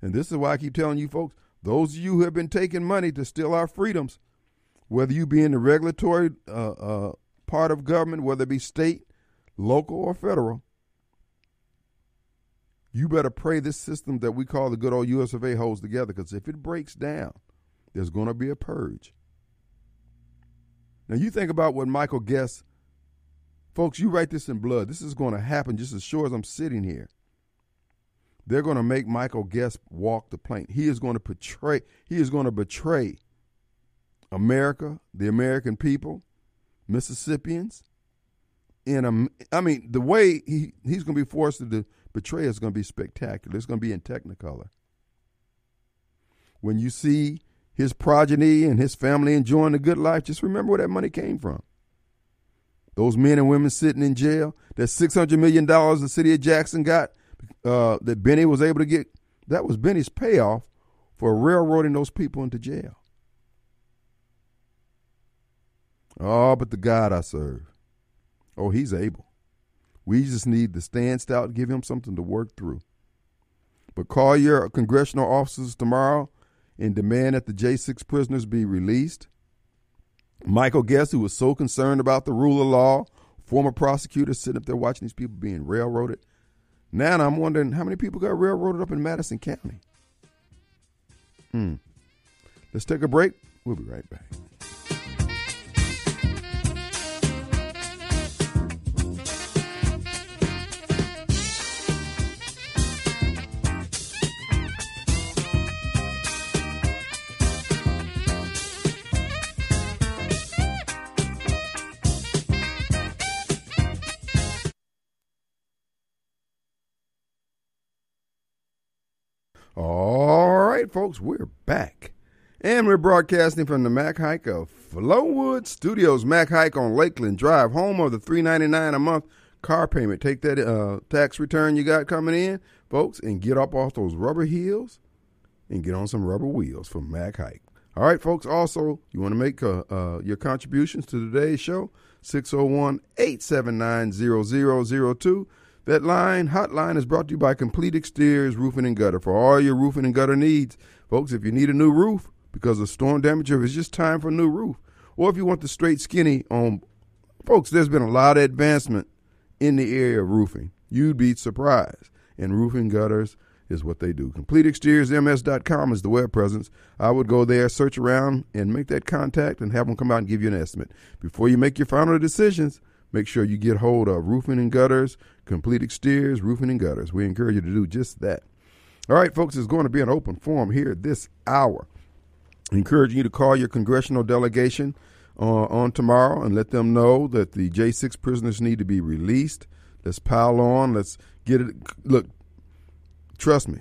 And this is why I keep telling you folks, those of you who have been taking money to steal our freedoms, whether you be in the regulatory uh, uh, part of government, whether it be state, local, or federal, you better pray this system that we call the good old US of A holds together because if it breaks down, there's going to be a purge. Now, you think about what Michael Guest, folks, you write this in blood. This is going to happen just as sure as I'm sitting here. They're going to make Michael Guest walk the plank. He is going to betray, he is going to betray America, the American people, Mississippians. In a, I mean, the way he, he's going to be forced to do, betrayal is going to be spectacular. It's going to be in Technicolor. When you see his progeny and his family enjoying a good life, just remember where that money came from. Those men and women sitting in jail, that $600 million the city of Jackson got uh, that Bennie was able to get, that was Bennie's payoff for railroading those people into jail. Oh, but the God I serve, oh, he's able. We just need to stand stout, give him something to work through. But call your congressional officers tomorrow and demand that the J6 prisoners be released. Michael Guest, who was so concerned about the rule of law, former prosecutor sitting up there watching these people being railroaded. Now I'm wondering how many people got railroaded up in Madison County. Hmm. Let's take a break. We'll be right back. Right, folks, we're back. And we're broadcasting from the Mac Haik of Flowood Studios. Mac Haik on Lakeland Drive, home of the three ninety nine a month car payment. Take that uh, tax return you got coming in, folks, and get up off those rubber heels and get on some rubber wheels from Mac Haik. All right, folks. Also, you want to make uh, uh, your contributions to today's show? 601 879 0002. That line, hotline, is brought to you by Complete Exteriors Roofing and Gutter. For all your roofing and gutter needs, folks, if you need a new roof because of storm damage, or it's just time for a new roof, or if you want the straight skinny on, folks, there's been a lot of advancement in the area of roofing. You'd be surprised. And roofing gutters is what they do. CompleteExteriorsMS.com is the web presence. I would go there, search around, and make that contact and have them come out and give you an estimate. Before you make your final decisions, make sure you get hold of roofing and gutters, complete exteriors, roofing and gutters. We encourage you to do just that. All right, folks, it's going to be an open forum here this hour. Encouraging you to call your congressional delegation uh, on tomorrow and let them know that the J6 prisoners need to be released. Let's pile on. Let's get it. Look, trust me.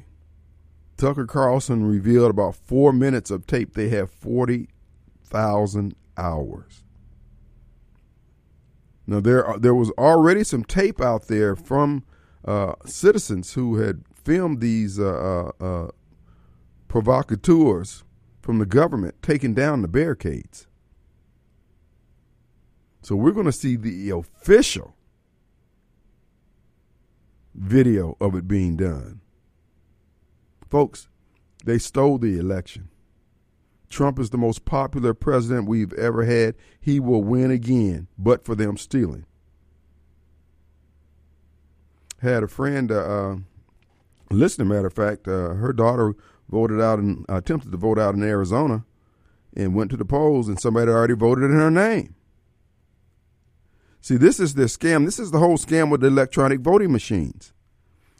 Tucker Carlson revealed about four minutes of tape. They have 40,000 hours. Now there are, there was already some tape out there from uh, citizens who had filmed these uh, uh, uh, provocateurs from the government taking down the barricades. So we're going to see the official video of it being done. Folks, they stole the election. Trump is the most popular president we've ever had. He will win again, but for them stealing. Had a friend, uh, uh, listener, matter of fact, uh, her daughter voted out and attempted to vote out in Arizona and went to the polls, and somebody already voted in her name. See, this is their scam. This is the whole scam with the electronic voting machines.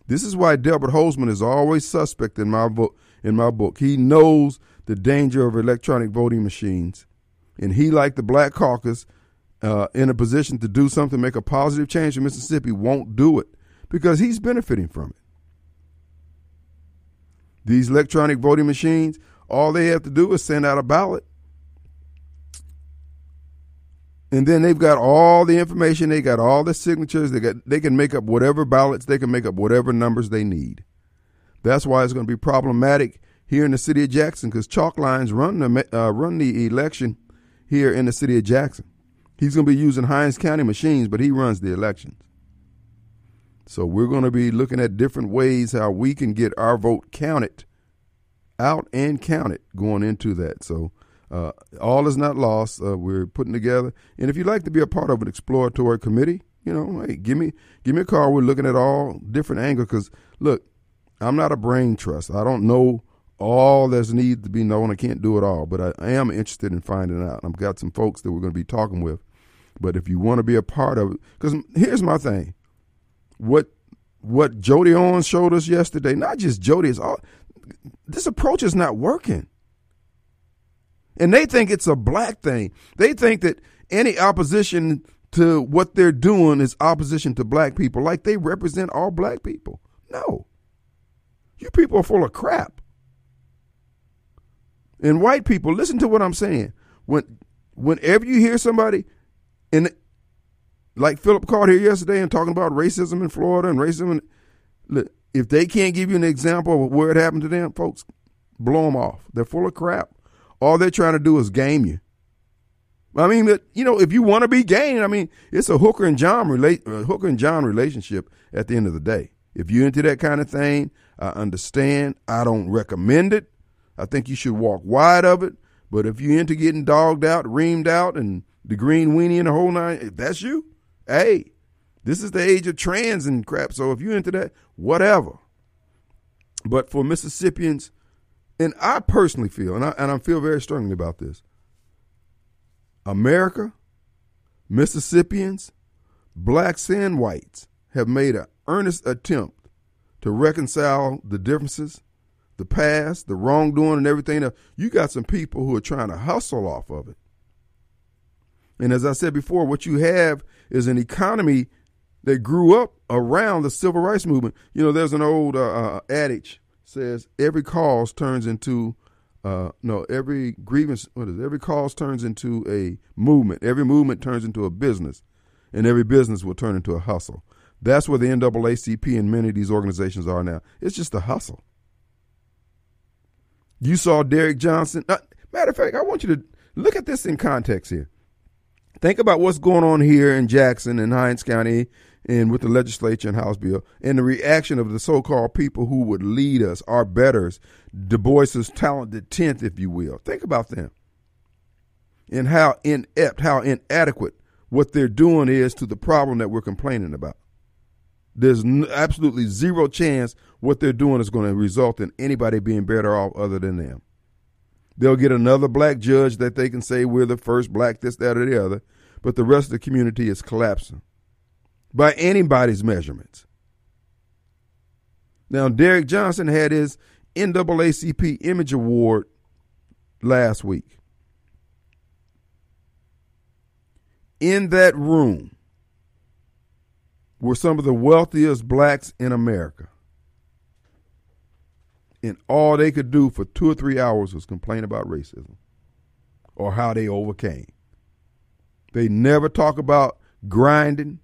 This is why Delbert Hosemann is always suspect in my book. In my book, he knows the danger of electronic voting machines. And he, like the Black Caucus, uh, in a position to do something, make a positive change in Mississippi, won't do it because he's benefiting from it. These electronic voting machines, all they have to do is send out a ballot. And then they've got all the information, they got all the signatures, they got they can make up whatever ballots, they can make up whatever numbers they need. That's why it's going to be problematic here in the city of Jackson because chalk lines run the uh, run the election here in the city of Jackson. He's going to be using Hinds County machines, but he runs the elections. So we're going to be looking at different ways how we can get our vote counted, out and counted going into that. So uh, all is not lost. Uh, we're putting together, and if you'd like to be a part of an exploratory committee, you know, hey, give me give me a call. We're looking at all different angles because look, I'm not a brain trust. I don't know all that's needed to be known. I can't do it all, but I, am interested in finding out. I've got some folks that we're going to be talking with. But if you want to be a part of it, because here's my thing, what what Jody Owens showed us yesterday, not just Jody, is all this approach is not working. And they think it's a black thing. They think that any opposition to what they're doing is opposition to black people, like they represent all black people. No. You people are full of crap. And white people, listen to what I'm saying. When whenever you hear somebody in like Philip called here yesterday and talking about racism in Florida and racism, in, if they can't give you an example of where it happened to them, folks, blow them off. They're full of crap. All they're trying to do is game you. I mean, that you know, if you want to be gained, I mean, it's a hooker and John relate, uh, hooker and John relationship at the end of the day. If you're into that kind of thing, I understand. I don't recommend it. I think you should walk wide of it. But if you're into getting dogged out, reamed out, and the green weenie and the whole nine, if that's you, hey, this is the age of trans and crap. So if you're into that, whatever. But for Mississippians, and I personally feel, and I, and I feel very strongly about this, America, Mississippians, blacks and whites have made an earnest attempt to reconcile the differences, the past, the wrongdoing, and everything else. You got some people who are trying to hustle off of it. And as I said before, what you have is an economy that grew up around the civil rights movement. You know, there's an old uh, uh, adage says every cause turns into uh, no every grievance. What is it? every cause turns into a movement. Every movement turns into a business, and every business will turn into a hustle. That's where the NAACP and many of these organizations are now. It's just a hustle. You saw Derrick Johnson. Uh, matter of fact, I want you to look at this in context here. Think about what's going on here in Jackson and Hinds County and with the legislature and House bill and the reaction of the so called people who would lead us, our betters, Du Bois's talented 10th, if you will. Think about them and how inept, how inadequate what they're doing is to the problem that we're complaining about. There's absolutely zero chance what they're doing is going to result in anybody being better off other than them. They'll get another black judge that they can say we're the first black, this, that, or the other, but the rest of the community is collapsing by anybody's measurements. Now, Derrick Johnson had his NAACP Image Award last week. In that room, were some of the wealthiest blacks in America. And all they could do for two or three hours was complain about racism or how they overcame. They never talk about grinding.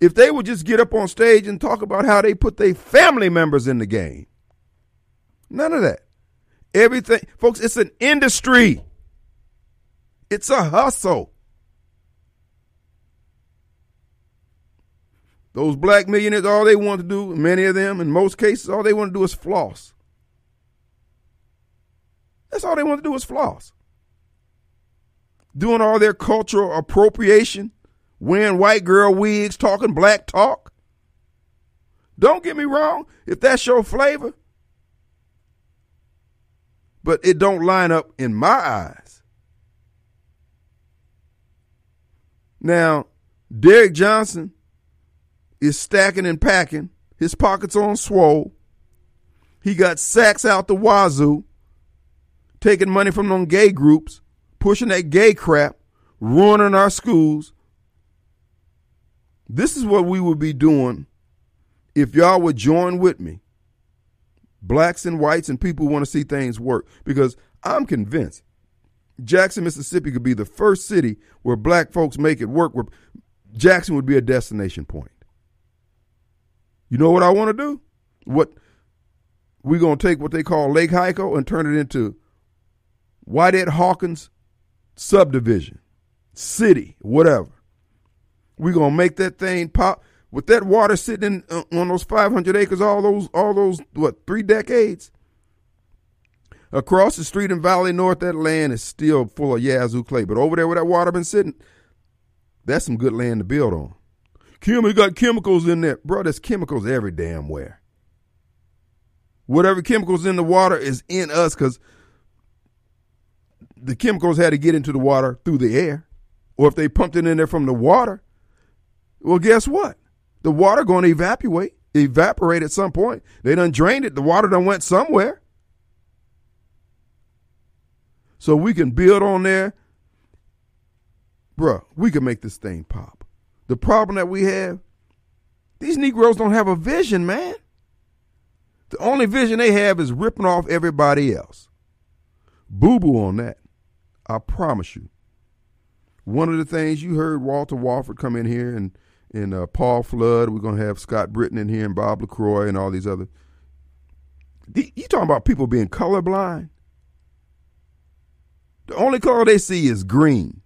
If they would just get up on stage and talk about how they put their family members in the game, none of that. Everything, folks, it's an industry. It's a hustle. Those black millionaires, all they want to do, many of them, in most cases, all they want to do is floss. That's all they want to do is floss. Doing all their cultural appropriation, wearing white girl wigs, talking black talk. Don't get me wrong, if that's your flavor, but it don't line up in my eyes. Now, Derek Johnson is stacking and packing. His pockets on swole. He got sacks out the wazoo, taking money from them gay groups, pushing that gay crap, ruining our schools. This is what we would be doing if y'all would join with me. Blacks and whites and people want to see things work. Because I'm convinced Jackson, Mississippi could be the first city where black folks make it work, where Jackson would be a destination point. You know what I want to do? What we're gonna take what they call Lake Hico and turn it into Whitehead Hawkins subdivision, city, whatever. We're gonna make that thing pop with that water sitting in, uh, on those 500 acres, all those, all those, what, three decades. Across the street in Valley North, that land is still full of Yazoo clay. But over there where that water been sitting, that's some good land to build on. Kim, got chemicals in there. Bro, there's chemicals every damn where. Whatever chemicals in the water is in us because the chemicals had to get into the water through the air. Or if they pumped it in there from the water, well, guess what? The water going to evaporate, evaporate at some point. They done drained it. The water done went somewhere. So we can build on there. Bruh, we can make this thing pop. The problem that we have, these Negroes don't have a vision, man. The only vision they have is ripping off everybody else. Boo boo on that. I promise you. One of the things you heard Walter Walford come in here and and uh, Paul Flood. We're gonna have Scott Britton in here and Bob Lacroix and all these other. You talking about people being colorblind? The only color they see is green.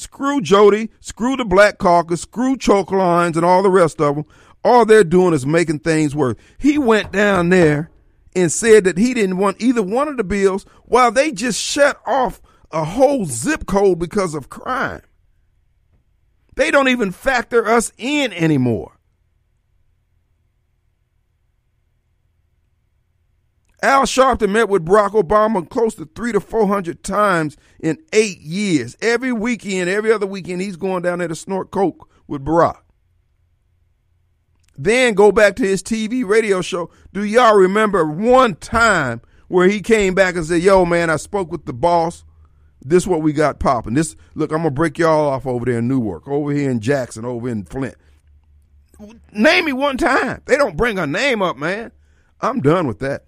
Screw Jody, screw the Black Caucus, screw choke lines, and all the rest of them. All they're doing is making things worse. He went down there and said that he didn't want either one of the bills while they just shut off a whole zip code because of crime. They don't even factor us in anymore. Al Sharpton met with Barack Obama close to three to four hundred times in eight years. Every weekend, every other weekend, he's going down there to snort coke with Barack. Then go back to his TV radio show. Do y'all remember one time where he came back and said, "Yo, man, I spoke with the boss. This what we got popping. This look, I'm gonna break y'all off over there in Newark, over here in Jackson, over in Flint. Name me one time. They don't bring a name up, man. I'm done with that.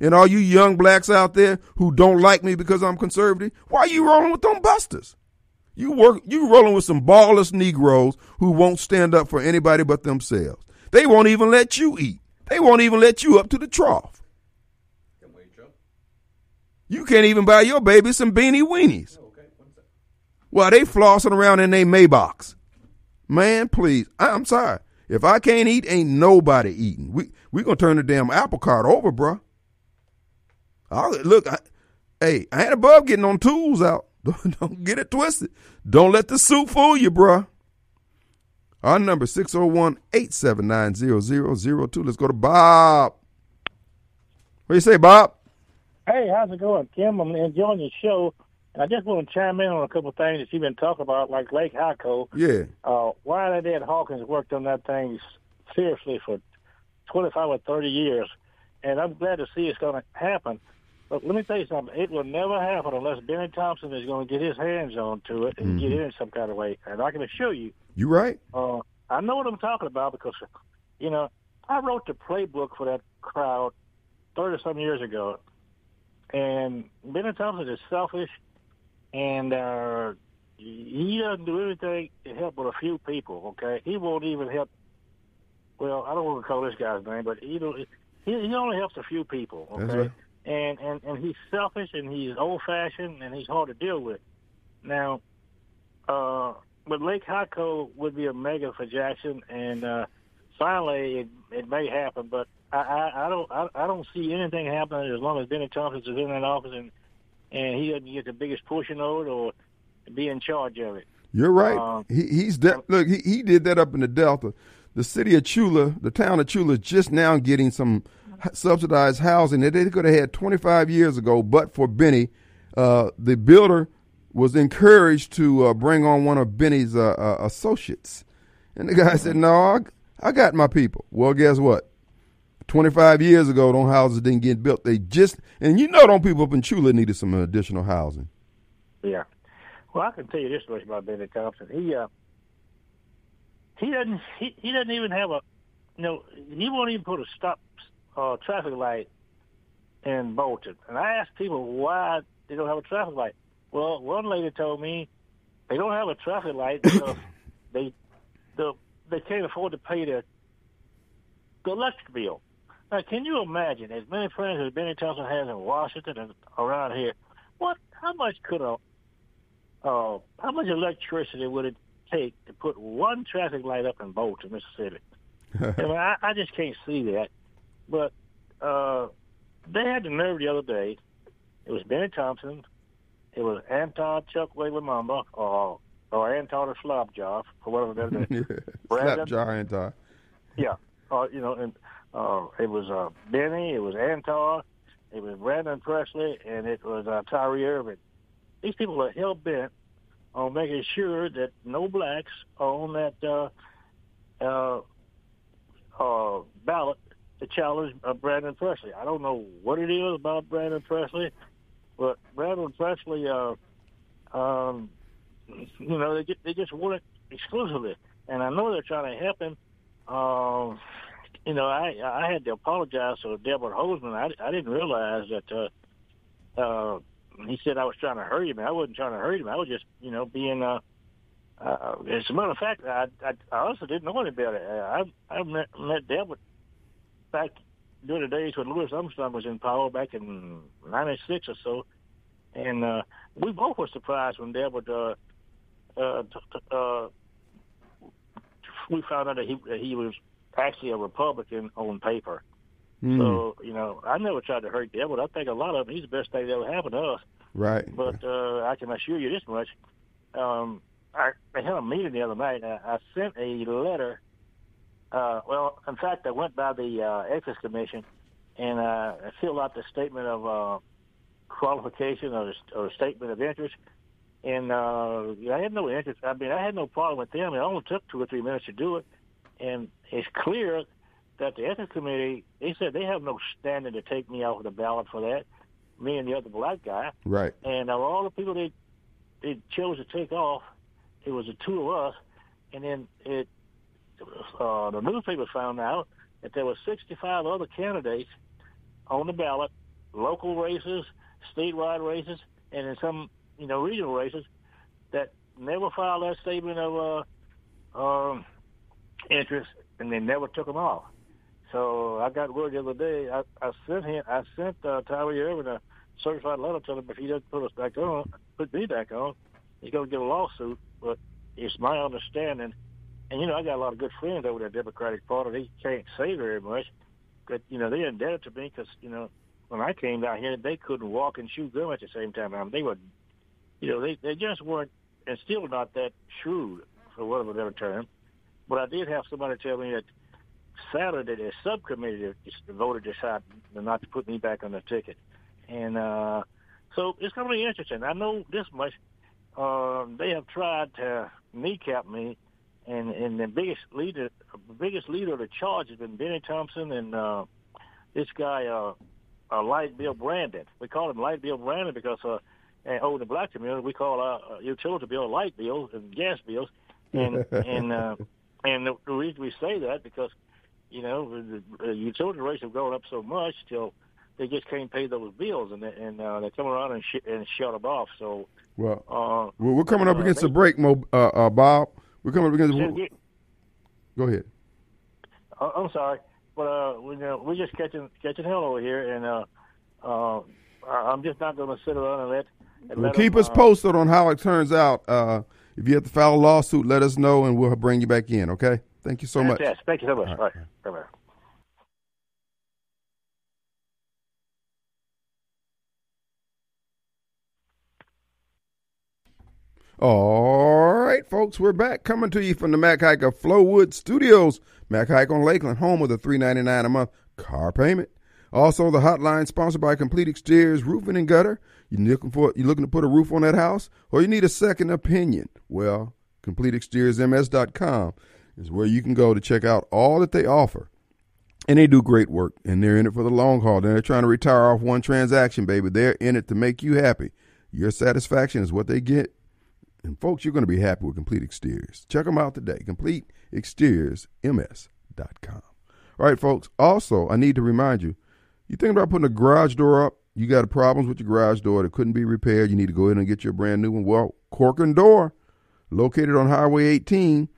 And all you young blacks out there who don't like me because I'm conservative, why are you rolling with them busters? You work you rolling with some ballless Negroes who won't stand up for anybody but themselves. They won't even let you eat. They won't even let you up to the trough. You can't even buy your baby some beanie weenies. Well, they flossing around in their Maybachs. Man, please. I'm sorry. If I can't eat, ain't nobody eating. We we gonna turn the damn apple cart over, bruh. I'll, look, I, hey, I ain't above getting on tools out. Don't, don't get it twisted. Don't let the suit fool you, bruh. Our number 601-879-0002. Let's go to Bob. What do you say, Bob? Hey, how's it going, Kim? I'm enjoying your show. And I just want to chime in on a couple of things that you've been talking about, like Lake Hico. Yeah. Uh, why they did Hawkins worked on that thing seriously for 25 or 30 years. And I'm glad to see it's going to happen. But let me tell you something. It will never happen unless Bennie Thompson is going to get his hands on to it and Mm-hmm. get in some kind of way. And I can assure you, you're right? uh, I know what I'm talking about because, you know, I wrote the playbook for that crowd 30 some years ago. And Bennie Thompson is selfish, and uh, he doesn't do anything to help but a few people, okay? He won't even help, well, I don't want to call this guy's name, but he, he, he only helps a few people, okay? And and and he's selfish and he's old fashioned and he's hard to deal with. Now, uh, but Lake Hico would be a mega for Jackson, and uh, finally it, it may happen. But I, I, I don't I, I don't see anything happening as long as Bennie Thompson is in that office and and he doesn't get the biggest portion of it or be in charge of it. You're right. Um, he, he's de- look. He, he did that up in the Delta. The city of Tchula, the town of Tchula, is just now getting some subsidized housing that they could have had 25 years ago, but for Bennie, uh, the builder was encouraged to uh, bring on one of Bennie's uh, uh, associates, and the guy said, "No, I, I got my people." Well, guess what? 25 years ago, those houses didn't get built. They just, and you know, them people up in Tchula needed some additional housing. Yeah. Well, I can tell you this much about Bennie Thompson. He uh, he doesn't he, he doesn't even have a you know he won't even put a stop uh, traffic light in Bolton. And I asked people why they don't have a traffic light. Well, one lady told me they don't have a traffic light because they the they can't afford to pay the the electric bill. Now, can you imagine as many friends as Bennie Thompson has in Washington and around here? What? How much could a uh, how much electricity would it take to put one traffic light up in Bolton, Mississippi? I mean, I, I just can't see that. But uh, they had the nerve the other day. It was Bennie Thompson. It was Antar Chokwe Lumumba or or Anton the Slobjob for whatever that is. Brandon? Slap jar anti. Yeah, uh, you know, and uh, it was uh, Bennie, it was Antar, it was Brandon Presley, and it was uh, Tyree Irving. These people are hell bent on making sure that no blacks are on that uh, uh, uh, ballot to challenge uh, Brandon Presley. I don't know what it is about Brandon Presley, but Brandon Presley, uh, um, you know, they just, they just want it exclusively, and I know they're trying to help him. Um, you know, I I had to apologize to Delbert Hosemann. I, I didn't realize that uh, uh, he said I was trying to hurt him. I wasn't trying to hurt him. I was just, you know, being. Uh, uh, as a matter of fact, I, I, I honestly didn't know any better. I I met, met Delbert back during the days when Louis Armstrong was in power back in '96 or so, and uh, we both were surprised when Delbert uh, uh, uh, we found out that he that he was actually a Republican on paper. Mm. So you know, I never tried to hurt Delbert. I think a lot of him, he's the best thing that ever happened to us. Right. But uh, I can assure you this much: um, I, I had a meeting the other night. I, I sent a letter. Uh, well, in fact, I went by the uh, Ethics Commission and uh, I filled out the statement of uh, qualification or, or statement of interest. And uh, I had no interest. I mean, I had no problem with them. It only took two or three minutes to do it. And it's clear that the ethics committee, they said they have no standing to take me off the ballot for that, me and the other black guy. Right. And of all the people they, they chose to take off, it was the two of us. And then it, uh, the newspaper found out that there were 65 other candidates on the ballot, local races, statewide races, and in some you know regional races that never filed that statement of uh, um, interest, and they never took them off. So I got word the other day. I, I sent him. I sent uh, Tyree Irving a certified letter telling him if he doesn't put us back on, put me back on, he's going to get a lawsuit. But it's my understanding, and you know I got a lot of good friends over the Democratic Party. They can't say very much, but you know they're indebted to me because you know when I came down here they couldn't walk and chew gum at the same time. I mean, they were, you know, they they just weren't and still not that shrewd for whatever better term. But I did have somebody tell me that Saturday the subcommittee voted to decide not to put me back on the ticket, and uh, so it's going to be interesting. I know this much. Uh, they have tried to kneecap me and and the biggest leader, the biggest leader of the charge has been Bennie Thompson and uh, this guy, uh, uh, Light Bill Brandon. We call him Light Bill Brandon because uh, and over in the black community we call our uh, utility bill light bills and gas bills, and and uh, and the, the reason we say that because you know the, the utility rates have gone up so much till they just can't pay those bills, and and uh, they come around and sh- and shut them off. So well, uh, well we're coming up uh, against they, a break, Mo, uh, uh, Bob. We're coming up against. Go ahead. Uh, I'm sorry, but uh, we, uh, we're just catching catching hell over here, and uh, uh, I'm just not going to sit around and let. And well, let keep them, us uh, posted on how it turns out. Uh, if you have to file a lawsuit, let us know, and we'll bring you back in. Okay. Thank you so much. Yes, thank you so much. All right. Bye bye. All right, folks, we're back coming to you from the Mac Haik of Flowood Studios. Mac Haik on Lakeland, home with a three ninety nine a month car payment. Also, the hotline sponsored by Complete Exteriors Roofing and Gutter. You looking for you looking to put a roof on that house, or you need a second opinion? Well, CompleteExteriorsMS.com is where you can go to check out all that they offer. And they do great work, and they're in it for the long haul. They're trying to retire off one transaction, baby. They're in it to make you happy. Your satisfaction is what they get and folks, you're going to be happy with Complete Exteriors. Check them out today. CompleteExteriorsMS.com. All right, folks. Also, I need to remind you, you thinking about putting a garage door up? You got problems with your garage door that couldn't be repaired. You need to go in and get your brand new one. Well, Corkern Door, located on Highway 18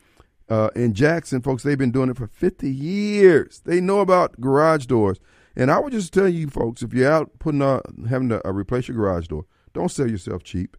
uh, in Jackson, folks, they've been doing it for 50 years. They know about garage doors. And I would just tell you, folks, if you're out putting a, having to uh, replace your garage door, don't sell yourself cheap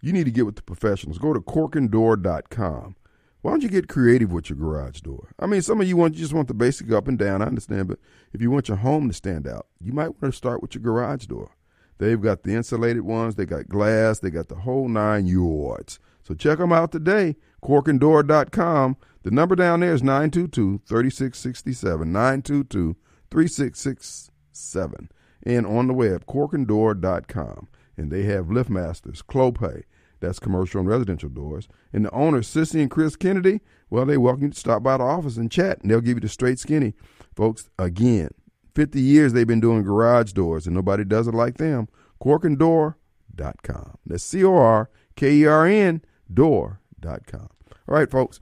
you need to get with the professionals. Go to corkerndoor.com. Why don't you get creative with your garage door? I mean, some of you want you just want the basic up and down. I understand, but if you want your home to stand out, you might want to start with your garage door. They've got the insulated ones, they got glass, they got the whole nine yards. So check them out today. Corkerndoor.com. The number down there is 922 3667. 922 3667. And on the web, corkerndoor.com and they have LiftMasters, Clopay, that's commercial and residential doors. And the owners, Sissy and Chris Kennedy, well, they welcome you to stop by the office and chat, and they'll give you the straight skinny. Folks, again, 50 years they've been doing garage doors, and nobody does it like them. Corkerndoor.com. That's C O R K E R N door.com. All right, folks,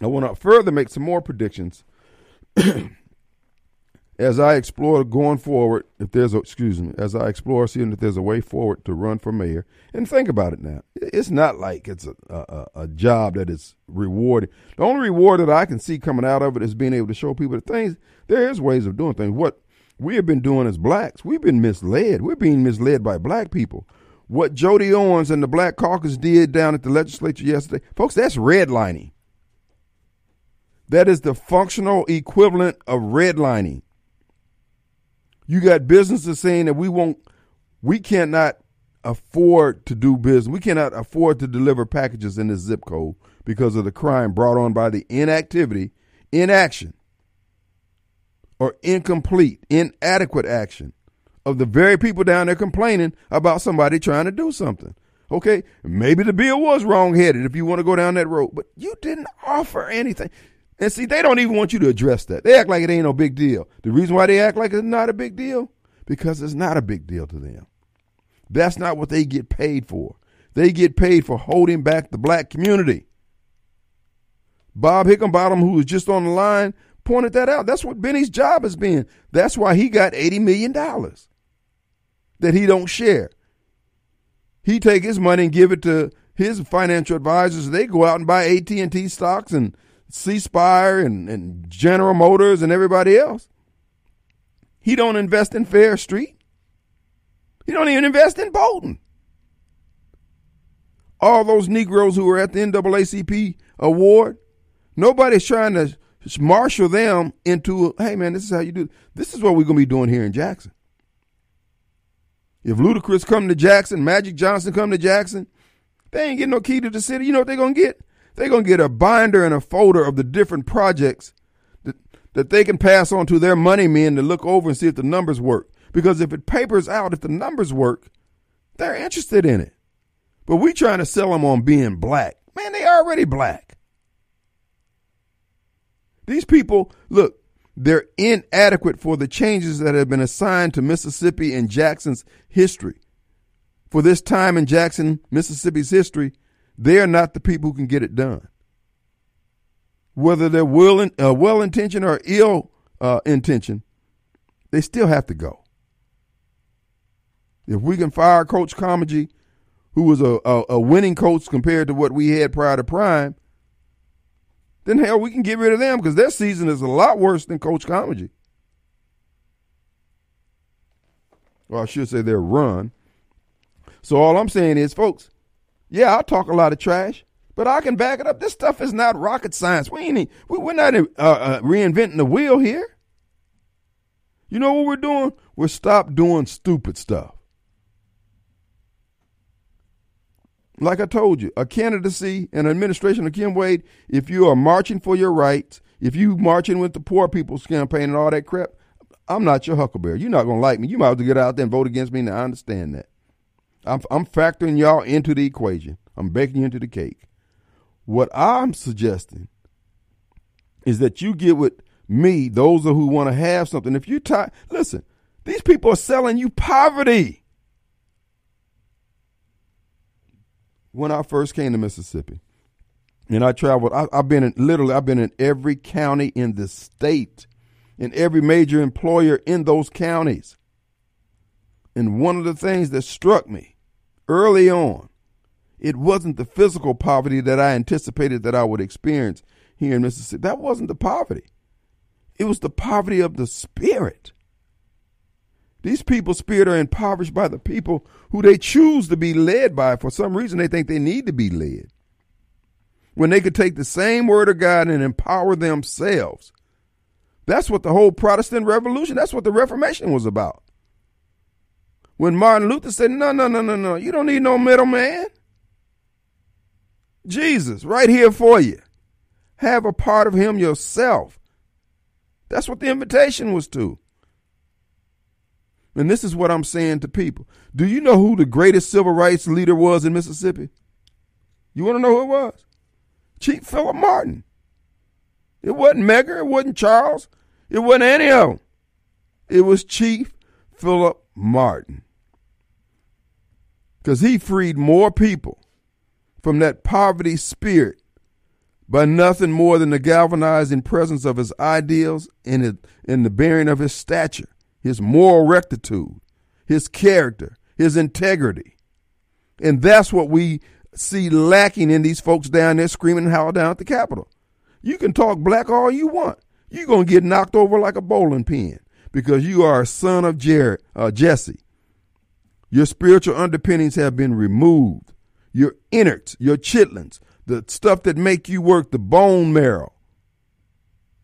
I want to further make some more predictions. as I explore going forward, if there's a, excuse me, as I explore seeing if there's a way forward to run for mayor, and think about it now, it's not like it's a, a, a job that is rewarding. The only reward that I can see coming out of it is being able to show people the things. There is ways of doing things. What we have been doing as blacks, we've been misled. We're being misled by black people. What Jody Owens and the Black Caucus did down at the legislature yesterday, folks, that's redlining. That is the functional equivalent of redlining. You got businesses saying that we won't, we cannot afford to do business. We cannot afford to deliver packages in this zip code because of the crime brought on by the inactivity, inaction, or incomplete, inadequate action of the very people down there complaining about somebody trying to do something. Okay, maybe the bill was wrong headed if you want to go down that road, but you didn't offer anything. And see, they don't even want you to address that. They act like it ain't no big deal. The reason why they act like it's not a big deal, because it's not a big deal to them. That's not what they get paid for. They get paid for holding back the black community. Bob Hickenbottom, who was just on the line, pointed that out. That's what Bennie's job has been. That's why he got $80 million that he don't share. He take his money and give it to his financial advisors. They go out and buy AT&T stocks and C Spire and, and General Motors and everybody else. He don't invest in Farish Street. He don't even invest in Bolton. All those Negroes who were at the NAACP award, nobody's trying to marshal them into, hey man, this is how you do. This is what we're gonna be doing here in Jackson. If Ludacris come to Jackson, Magic Johnson come to Jackson, they ain't getting no key to the city. You know what they're gonna get? They're gonna get a binder and a folder of the different projects that, that they can pass on to their money men to look over and see if the numbers work. Because if it papers out, if the numbers work, they're interested in it. But we trying to sell them on being black. Man, they already black. These people, look, they're inadequate for the changes that have been assigned to Mississippi and Jackson's history. For this time in Jackson, Mississippi's history, they are not the people who can get it done. Whether they're well, uh, well intentioned or ill uh, intentioned, they still have to go. If we can fire Coach Comegy, who was a, a, a winning coach compared to what we had prior to Prime, then hell, we can get rid of them because their season is a lot worse than Coach Comegy. Well, I should say their run. So all I'm saying is, folks, yeah, I talk a lot of trash, but I can back it up. This stuff is not rocket science. We ain't we, we're not uh, uh, reinventing the wheel here. You know what we're doing? We're stop doing stupid stuff. like I told you, a candidacy and administration of Kim Wade, if you are marching for your rights, if you marching with the poor people's campaign and all that crap, I'm not your huckleberry. You're not going to like me. You might have to get out there and vote against me. Now, I understand that. I'm, I'm factoring y'all into the equation. I'm baking you into the cake. What I'm suggesting is that you get with me, those who want to have something. If you tie, listen, these people are selling you poverty. when I first came to Mississippi, and I traveled. I, have been in literally. I've been in every county in the state, in every major employer in those counties. And one of the things that struck me early on, it wasn't the physical poverty that I anticipated that I would experience here in Mississippi. That wasn't the poverty. It was the poverty of the spirit. These people's spirit are impoverished by the people who they choose to be led by. For some reason, they think they need to be led. When they could take the same word of God and empower themselves. That's what the whole Protestant Revolution, that's what the Reformation was about. When Martin Luther said, No, no, no, no, no, you don't need no middleman. Jesus, right here for you. Have a part of him yourself. That's what the invitation was to. And this is what I'm saying to people. Do you know who the greatest civil rights leader was in Mississippi? You want to know who it was? Chief Philip Martin. It wasn't Medgar, it wasn't Charles, it wasn't any of them. It was Chief Philip Martin. Because he freed more people from that poverty spirit by nothing more than the galvanizing presence of his ideals and, in the bearing of his stature his moral rectitude, his character, his integrity. And that's what we see lacking in these folks down there screaming and howling down at the Capitol. You can talk black all you want. You're going to get knocked over like a bowling pin because you are a son of Jared, uh, Jesse. Your spiritual underpinnings have been removed. Your innards, your chitlins, the stuff that make you work, the bone marrow,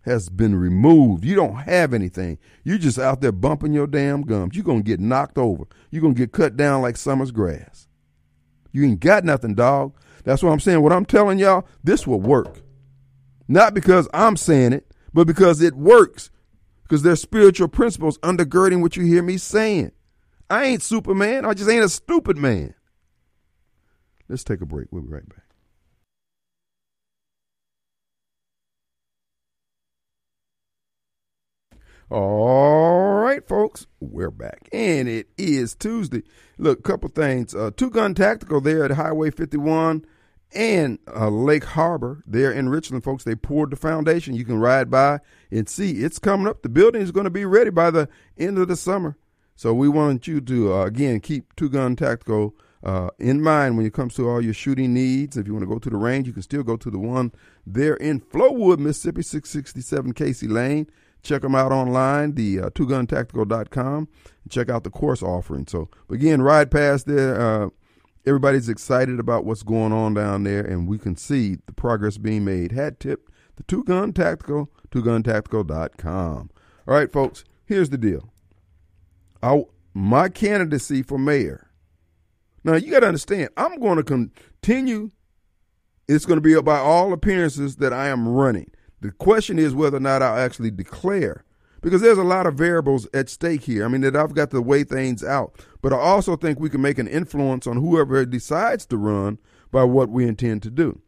has been removed. You don't have anything. You're just out there bumping your damn gums. You're going to get knocked over. You're going to get cut down like summer's grass. You ain't got nothing, dog. That's what I'm saying. What I'm telling y'all, this will work. Not because I'm saying it, but because it works. Because there's spiritual principles undergirding what you hear me saying. I ain't Superman. I just ain't a stupid man. Let's take a break. We'll be right back. All right, folks, we're back, and it is Tuesday. Look, couple things. Uh, Two Gun Tactical there at Highway 51 and uh, Lake Harbor there in Richland, folks. They poured the foundation. You can ride by and see it's coming up. The building is going to be ready by the end of the summer. So we want you to uh, again keep Two Gun Tactical uh, in mind when it comes to all your shooting needs. If you want to go to the range, you can still go to the one there in Flowood, Mississippi, 667 Casey Lane. Check them out online, the uh, twoguntactical.com. Check out the course offering. So, again, ride past there. Everybody's excited about what's going on down there, and we can see the progress being made. Hat tip, the Two Gun Tactical, twoguntactical.com. All right, folks, here's the deal. I, my candidacy for mayor. Now, you got to understand, I'm going to continue. It's going to be by all appearances that I am running. The question is whether or not I'll actually declare because there's a lot of variables at stake here. I mean, that I've got to weigh things out. But I also think we can make an influence on whoever decides to run by what we intend to do.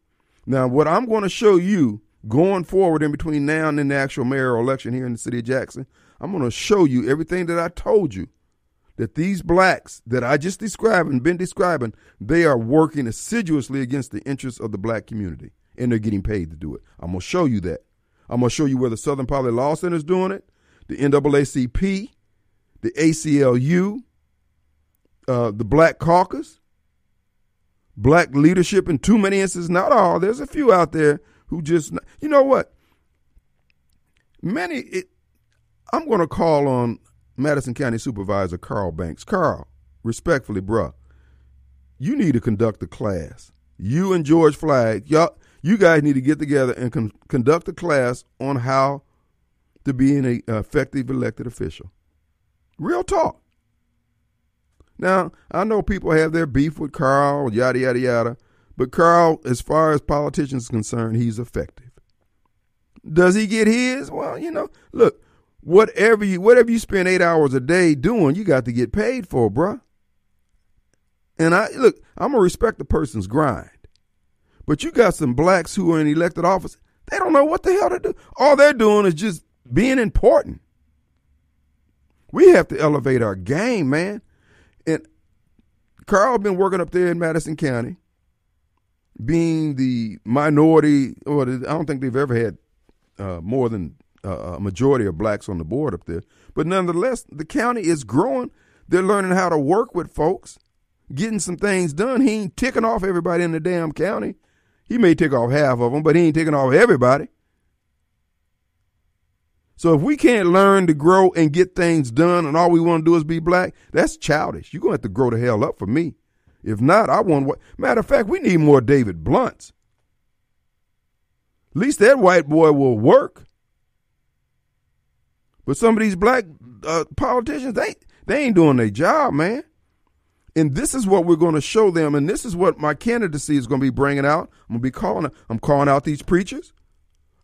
Now, what I'm going to show you going forward in between now and the actual mayoral election here in the city of Jackson, I'm going to show you everything that I told you that these blacks that I just described and been describing, they are working assiduously against the interests of the black community and they're getting paid to do it. I'm going to show you that. I'm going to show you where the Southern Poverty Law Center is doing it, the NAACP, the ACLU, uh, the Black Caucus, black leadership in too many instances, not all. There's a few out there who just, you know what? Many, it, I'm going to call on Madison County Supervisor Karl Banks. Carl, respectfully, bruh, you need to conduct a class. You and George Flagg, y'all, you guys need to get together and con- conduct a class on how to be an effective elected official. Real talk. Now, I know people have their beef with Karl, yada, yada, yada, but Karl, as far as politicians concerned, he's effective. Does he get his? Well, you know, look, whatever you whatever you spend eight hours a day doing, you got to get paid for, bruh. And I look, I'm gonna respect the person's grind. But you got some blacks who are in elected office. They don't know what the hell to do. All they're doing is just being important. We have to elevate our game, man. And Karl been working up there in Madison County, being the minority, or I don't think they've ever had uh, more than uh, a majority of blacks on the board up there. But nonetheless, the county is growing. They're learning how to work with folks, getting some things done. He ain't ticking off everybody in the damn county. He may take off half of them, but he ain't taking off everybody. So if we can't learn to grow and get things done and all we want to do is be black, that's childish. You're going to have to grow the hell up for me. If not, I want what. Matter of fact, we need more David Blounts. At least that white boy will work. But some of these black uh, politicians, they they ain't doing their job, man. And this is what we're going to show them, and this is what my candidacy is going to be bringing out. I'm going to be calling. I'm calling out these preachers.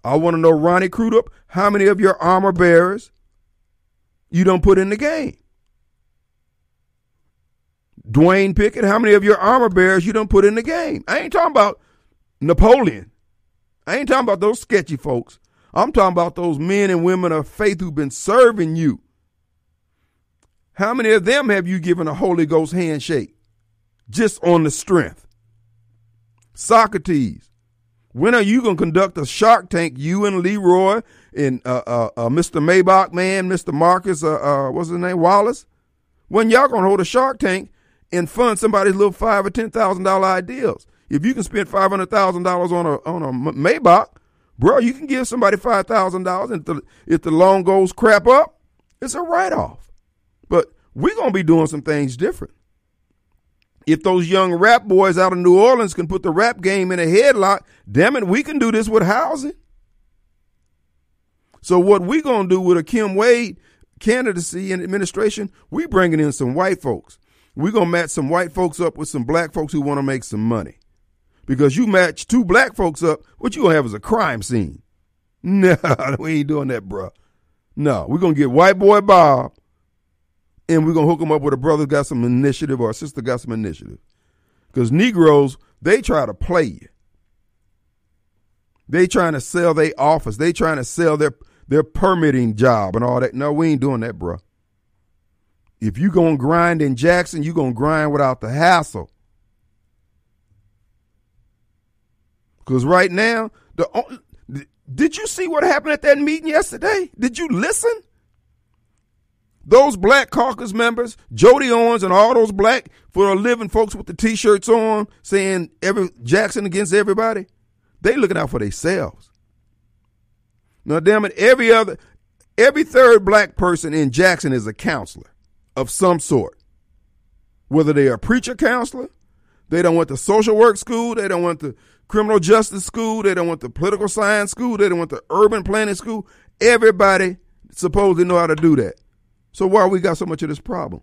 I want to know, Ronnie Crudup, how many of your armor bearers you don't put in the game? Dwayne Pickett, how many of your armor bearers you don't put in the game? I ain't talking about Napoleon. I ain't talking about those sketchy folks. I'm talking about those men and women of faith who've been serving you how many of them have you given a Holy Ghost handshake just on the strength? Socrates, when are you going to conduct a Shark Tank? You and Leroy and uh, uh, uh, Mr. Maybach, man, Mr. Marcus, uh, uh, what's his name, Wallace? When y'all going to hold a Shark Tank and fund somebody's little five or ten thousand dollar ideals? If you can spend five hundred thousand dollars on a on a Maybach, bro, you can give somebody five thousand dollars, and if the, if the loan goes crap up, It's a write off. But we're going to be doing some things different. If those young rap boys out of New Orleans can put the rap game in a headlock, damn it, we can do this with housing. So what we going to do with a Kim Wade candidacy and administration, we bringing in some white folks. we to match some white folks up with some black folks who want to make some money. Because you match two black folks up, what you to have is a crime scene. No, we ain't doing that, bruh. No, we're going to get white boy Bob and we're to hook them up with a brother got some initiative or a sister got some initiative. Because Negroes, they try to play you. They trying to sell their office. They trying to sell their their permitting job and all that. No, we ain't doing that, bro. If you gonna grind in Jackson, you gonna grind without the hassle. Because right now, the did you see what happened at that meeting yesterday? Did you listen? Those black caucus members, Jody Owens and all those black for a living folks with the t-shirts on saying every Jackson against everybody, they looking out for themselves. Now damn it, every other every third black person in Jackson is a counselor of some sort. Whether they are preacher counselor, they don't want the social work school, they don't want the criminal justice school, they don't want the political science school, they don't want the urban planning school. Everybody supposedly know how to do that. So why we got so much of this problem?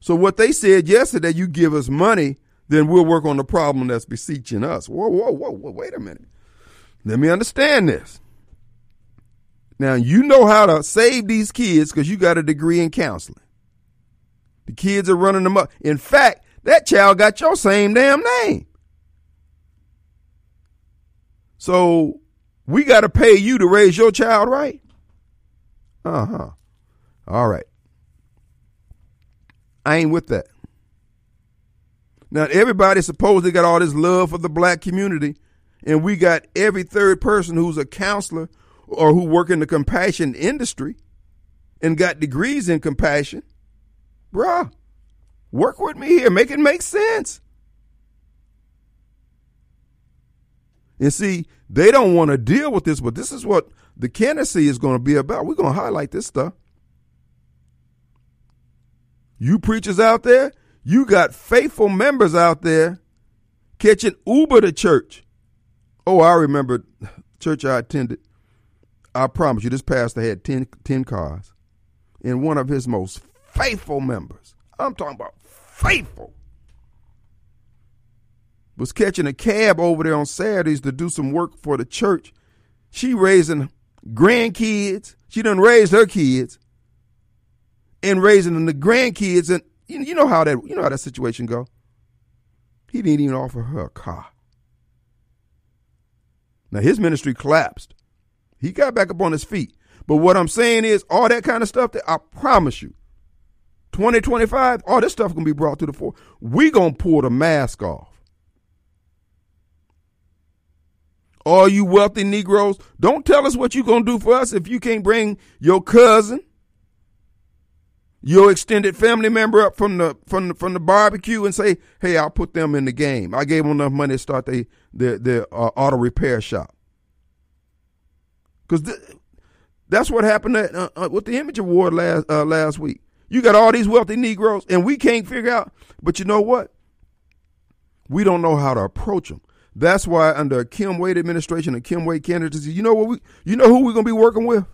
So what they said yesterday, you give us money, then we'll work on the problem that's beseeching us. Whoa, whoa, whoa, whoa, wait a minute. Let me understand this. Now you know how to save these kids because you got a degree in counseling. The kids are running them up. In fact, that child got your same damn name. So we got to pay you to raise your child right? Uh huh. All right. I ain't with that. Now, everybody supposedly got all this love for the black community, and we got every third person who's a counselor or who work in the compassion industry and got degrees in compassion. Bruh, work with me here. Make it make sense. And see, they don't want to deal with this, but this is what the candidacy is going to be about. We're going to highlight this stuff. You preachers out there, you got faithful members out there catching Uber to church. Oh, I remember church I attended. I promise you, this pastor had 10, 10 cars. And one of his most faithful members, I'm talking about faithful, was catching a cab over there on Saturdays to do some work for the church. She raising grandkids. She done raised her kids and raising the grandkids, and you, you know how that you know how that situation go. He didn't even offer her a car. Now his ministry collapsed. He got back up on his feet. But what I'm saying is, all that kind of stuff that I promise you, 2025, all this stuff gonna be brought to the fore. We gonna pull the mask off. All you wealthy Negroes, don't tell us what you gonna do for us if you can't bring your cousin, your extended family member up from the from the, from the barbecue and say, "Hey, I'll put them in the game. I gave them enough money to start the their, their uh, auto repair shop." Because th- that's what happened at, uh, uh, with the Image Award last uh, last week. You got all these wealthy Negroes, and we can't figure out. But you know what? We don't know how to approach them. That's why under Kim Wade administration and Kim Wade candidacy, you know what we, you know who we're gonna be working with?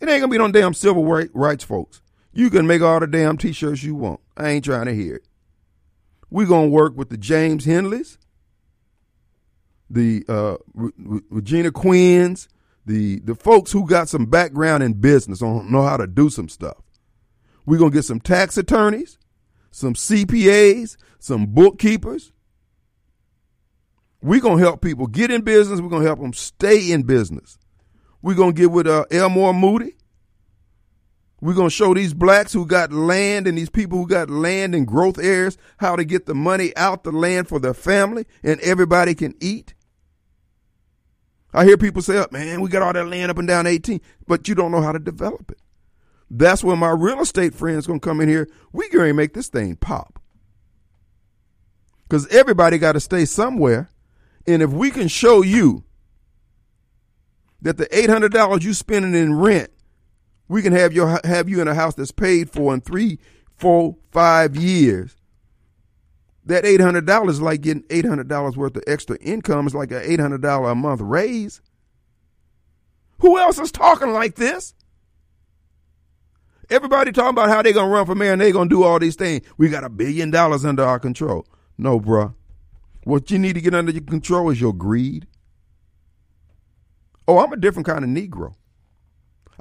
It ain't gonna be no damn civil rights folks. You can make all the damn t-shirts you want. I ain't trying to hear it. We're going to work with the James Henleys, the uh, Regina Quinns, the, the folks who got some background in business, on know how to do some stuff. We're going to get some tax attorneys, some CPAs, some bookkeepers. We're going to help people get in business. We're going to help them stay in business. We're going to get with uh, Elmore Moody. We're going to show these blacks who got land and these people who got land in growth areas how to get the money out the land for their family and everybody can eat. I hear people say, oh, man, we got all that land up and down 18, but you don't know how to develop it. That's where my real estate friends going to come in here. We going to make this thing pop. Because everybody got to stay somewhere. And if we can show you that the $800 you spending in rent We can have your have you in a house that's paid for in three, four, five years. That eight hundred dollars is like getting eight hundred dollars worth of extra income. It's like an eight hundred dollar a month raise. Who else is talking like this? Everybody talking about how they're gonna run for mayor and they're gonna do all these things. We got a billion dollars under our control. No, bruh. What you need to get under your control is your greed. Oh, I'm a different kind of Negro.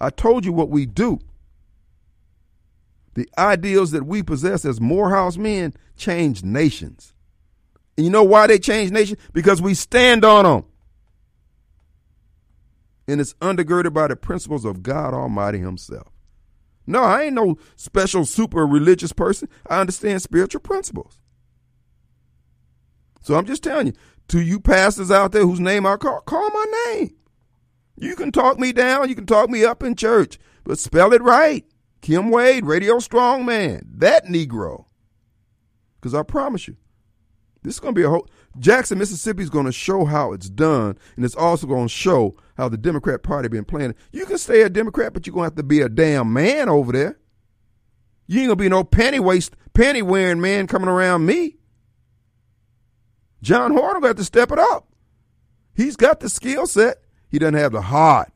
I told you what we do. The ideals that we possess as Morehouse men change nations. And you know why they change nations? Because we stand on them. And it's undergirded by the principles of God Almighty Himself. No, I ain't no special super religious person. I understand spiritual principles. So I'm just telling you, to you pastors out there whose name I call, call my name. You can talk me down, you can talk me up in church, but spell it right. Kim Wade, Radio Strong Man, that Negro. Because I promise you, this is going to be a whole. Jackson, Mississippi is going to show how it's done, and it's also going to show how the Democrat Party been playing. You can stay a Democrat, but you're going to have to be a damn man over there. You ain't going to be no panty waist, panty wearing man coming around me. John Horhn got to step it up. He's got the skill set. He doesn't have the heart.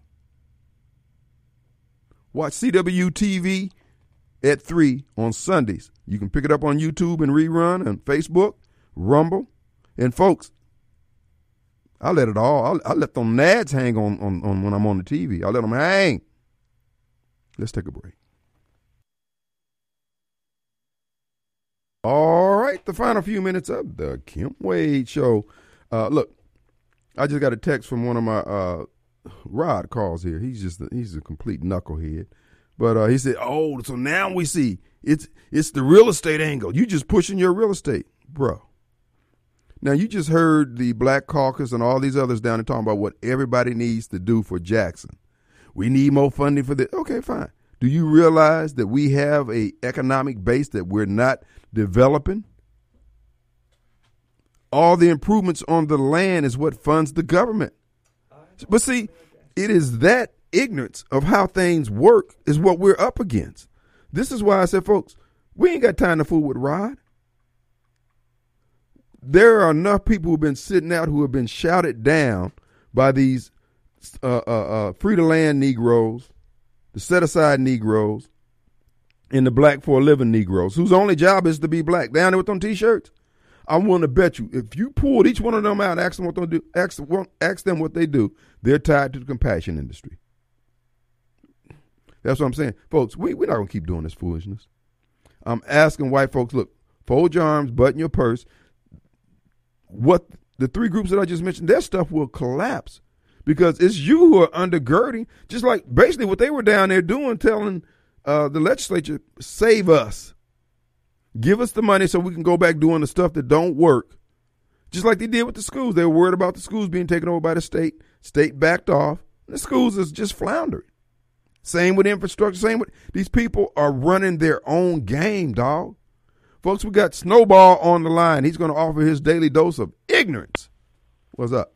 Watch CWTV at 3 on Sundays. You can pick it up on YouTube and rerun on Facebook, Rumble. And folks, I let it all, I, I let them nads hang on, on, on when I'm on the TV. I let them hang. Let's take a break. All right, the final few minutes of the Kim Wade Show. Uh, look, I just got a text from one of my uh, Rod calls here. He's just a, he's a complete knucklehead, but uh, he said, "Oh, so now we see it's it's the real estate angle. You just pushing your real estate, bro." Now you just heard the Black Caucus and all these others down there talking about what everybody needs to do for Jackson. We need more funding for this. Okay, fine. Do you realize that we have a economic base that we're not developing? All the improvements on the land is what funds the government. But see, it is that ignorance of how things work is what we're up against. This is why I said, folks, we ain't got time to fool with Rod. There are enough people who've been sitting out who have been shouted down by these uh, uh, uh, free to land Negroes, the set aside Negroes, and the black for a living Negroes, whose only job is to be black. Down there with them t shirts. I'm willing to bet you if you pulled each one of them out, ask them what they do, ask, ask them what they do, they're tied to the compassion industry. That's what I'm saying, folks. We we're not gonna keep doing this foolishness. I'm asking white folks, look, fold your arms, button your purse. What the three groups that I just mentioned, their stuff will collapse because it's you who are undergirding, just like basically what they were down there doing, telling uh, the legislature, save us. Give us the money so we can go back doing the stuff that don't work. Just like they did with the schools. They were worried about the schools being taken over by the state. State backed off. The schools is just floundering. Same with infrastructure. Same with these people are running their own game, dog. Folks, we got Snowball on the line. He's going to offer his daily dose of ignorance. What's up?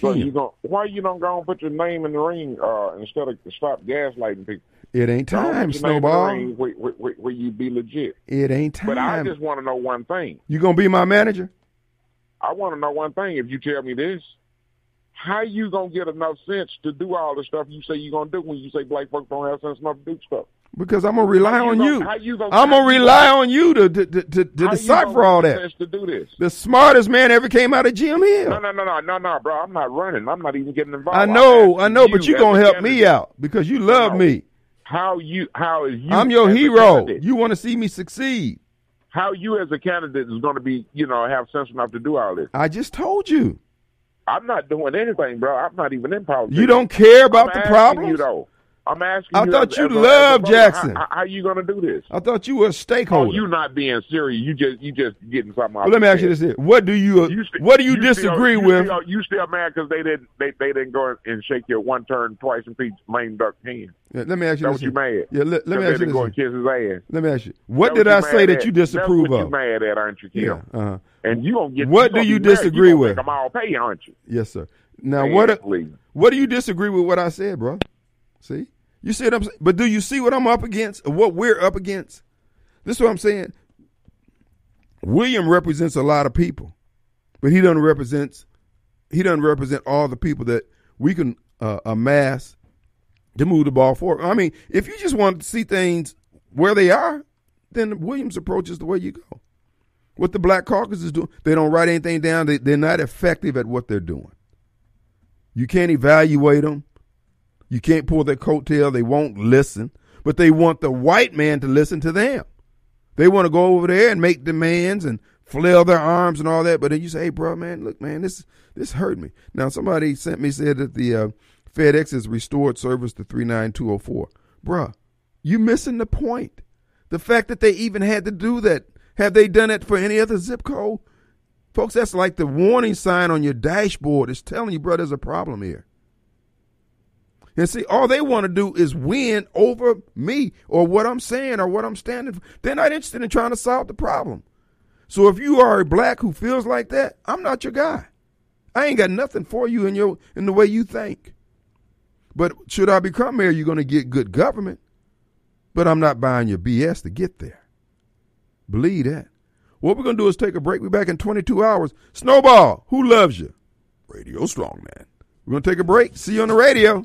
So you going why you don't go and put your name in the ring uh, instead of stop gaslighting people? It ain't time, Snowball. Where, where, where, where, you be legit. It ain't time. But I just want to know one thing. You gonna be my manager? I want to know one thing. If you tell me this, how you gonna get enough sense to do all the stuff you say you gonna do when you say black folks don't have sense enough to do stuff? Because I'm gonna rely you on gonna, you. How you gonna, I'm gonna rely on you to to, to, to, to decipher all that. To do this. The smartest man ever came out of Jim Hill. No, no, no, no, no, no, bro. I'm not running. I'm not even getting involved. I know, I know, but you gonna help me out because you love No. me. How you? How is you? I'm your hero. You want to see me succeed. how you as a candidate is going to be, you know, have sense enough to do all this. I just told you. I'm not doing anything, bro. I'm not even in politics. You don't care about I'm the asking problems. You though, I'm asking. I you thought as- you as a Jackson. How, how you going to do this? I thought you were a Oh, stakeholder. you not being serious. You just you just getting something. well, let me ask you this. What do you, You st- what do you, still- disagree you with? Still, you still mad because they didn't they, they didn't go and shake your one turn twice and Pete's lame duck hand. Yeah, let me ask you That's this. what you mad. Yeah, let, let me ask you go and kiss his ass. Let me ask you. What did I say that you disapprove That's what of? you mad at, aren't you, Kim? Yeah. Uh-huh. And you gonna get What do you disagree with? Them all pay, aren't you? Yes, sir. Now, what what do you disagree with what I said, bro? See, You see what I'm saying? But do you see what I'm up against what we're up against? This is what I'm saying. William represents a lot of people, but he doesn't represent he doesn't represent all the people that we can uh, amass to move the ball forward. I mean, if you just want to see things where they are, then Williams' approach is the way you go. What the Black Caucus is doing, they don't write anything down. They, they're not effective at what they're doing. You can't evaluate them. You can't pull their coattail. They won't listen, but they want the white man to listen to them. They want to go over there and make demands and flail their arms and all that. But then you say, "Hey, bro, man, look, man, this this hurt me." Now somebody sent me said that the uh, FedEx has restored service to 39204. Bruh, you missing the point. The fact that they even had to do that. Have they done it for any other zip code? Folks, that's like the warning sign on your dashboard. It's telling you, bro, there's a problem here. And see, all they want to do is win over me or what I'm saying or what I'm standing for. They're not interested in trying to solve the problem. So if you are a black who feels like that, I'm not your guy. I ain't got nothing for you in your in the way you think. But should I become mayor, you're going to get good government. But I'm not buying your BS to get there. Believe that. What we're going to do is take a break. We're back in 22 hours. Snowball, who loves you? Radio Strongman. We're going to take a break. See you on the radio.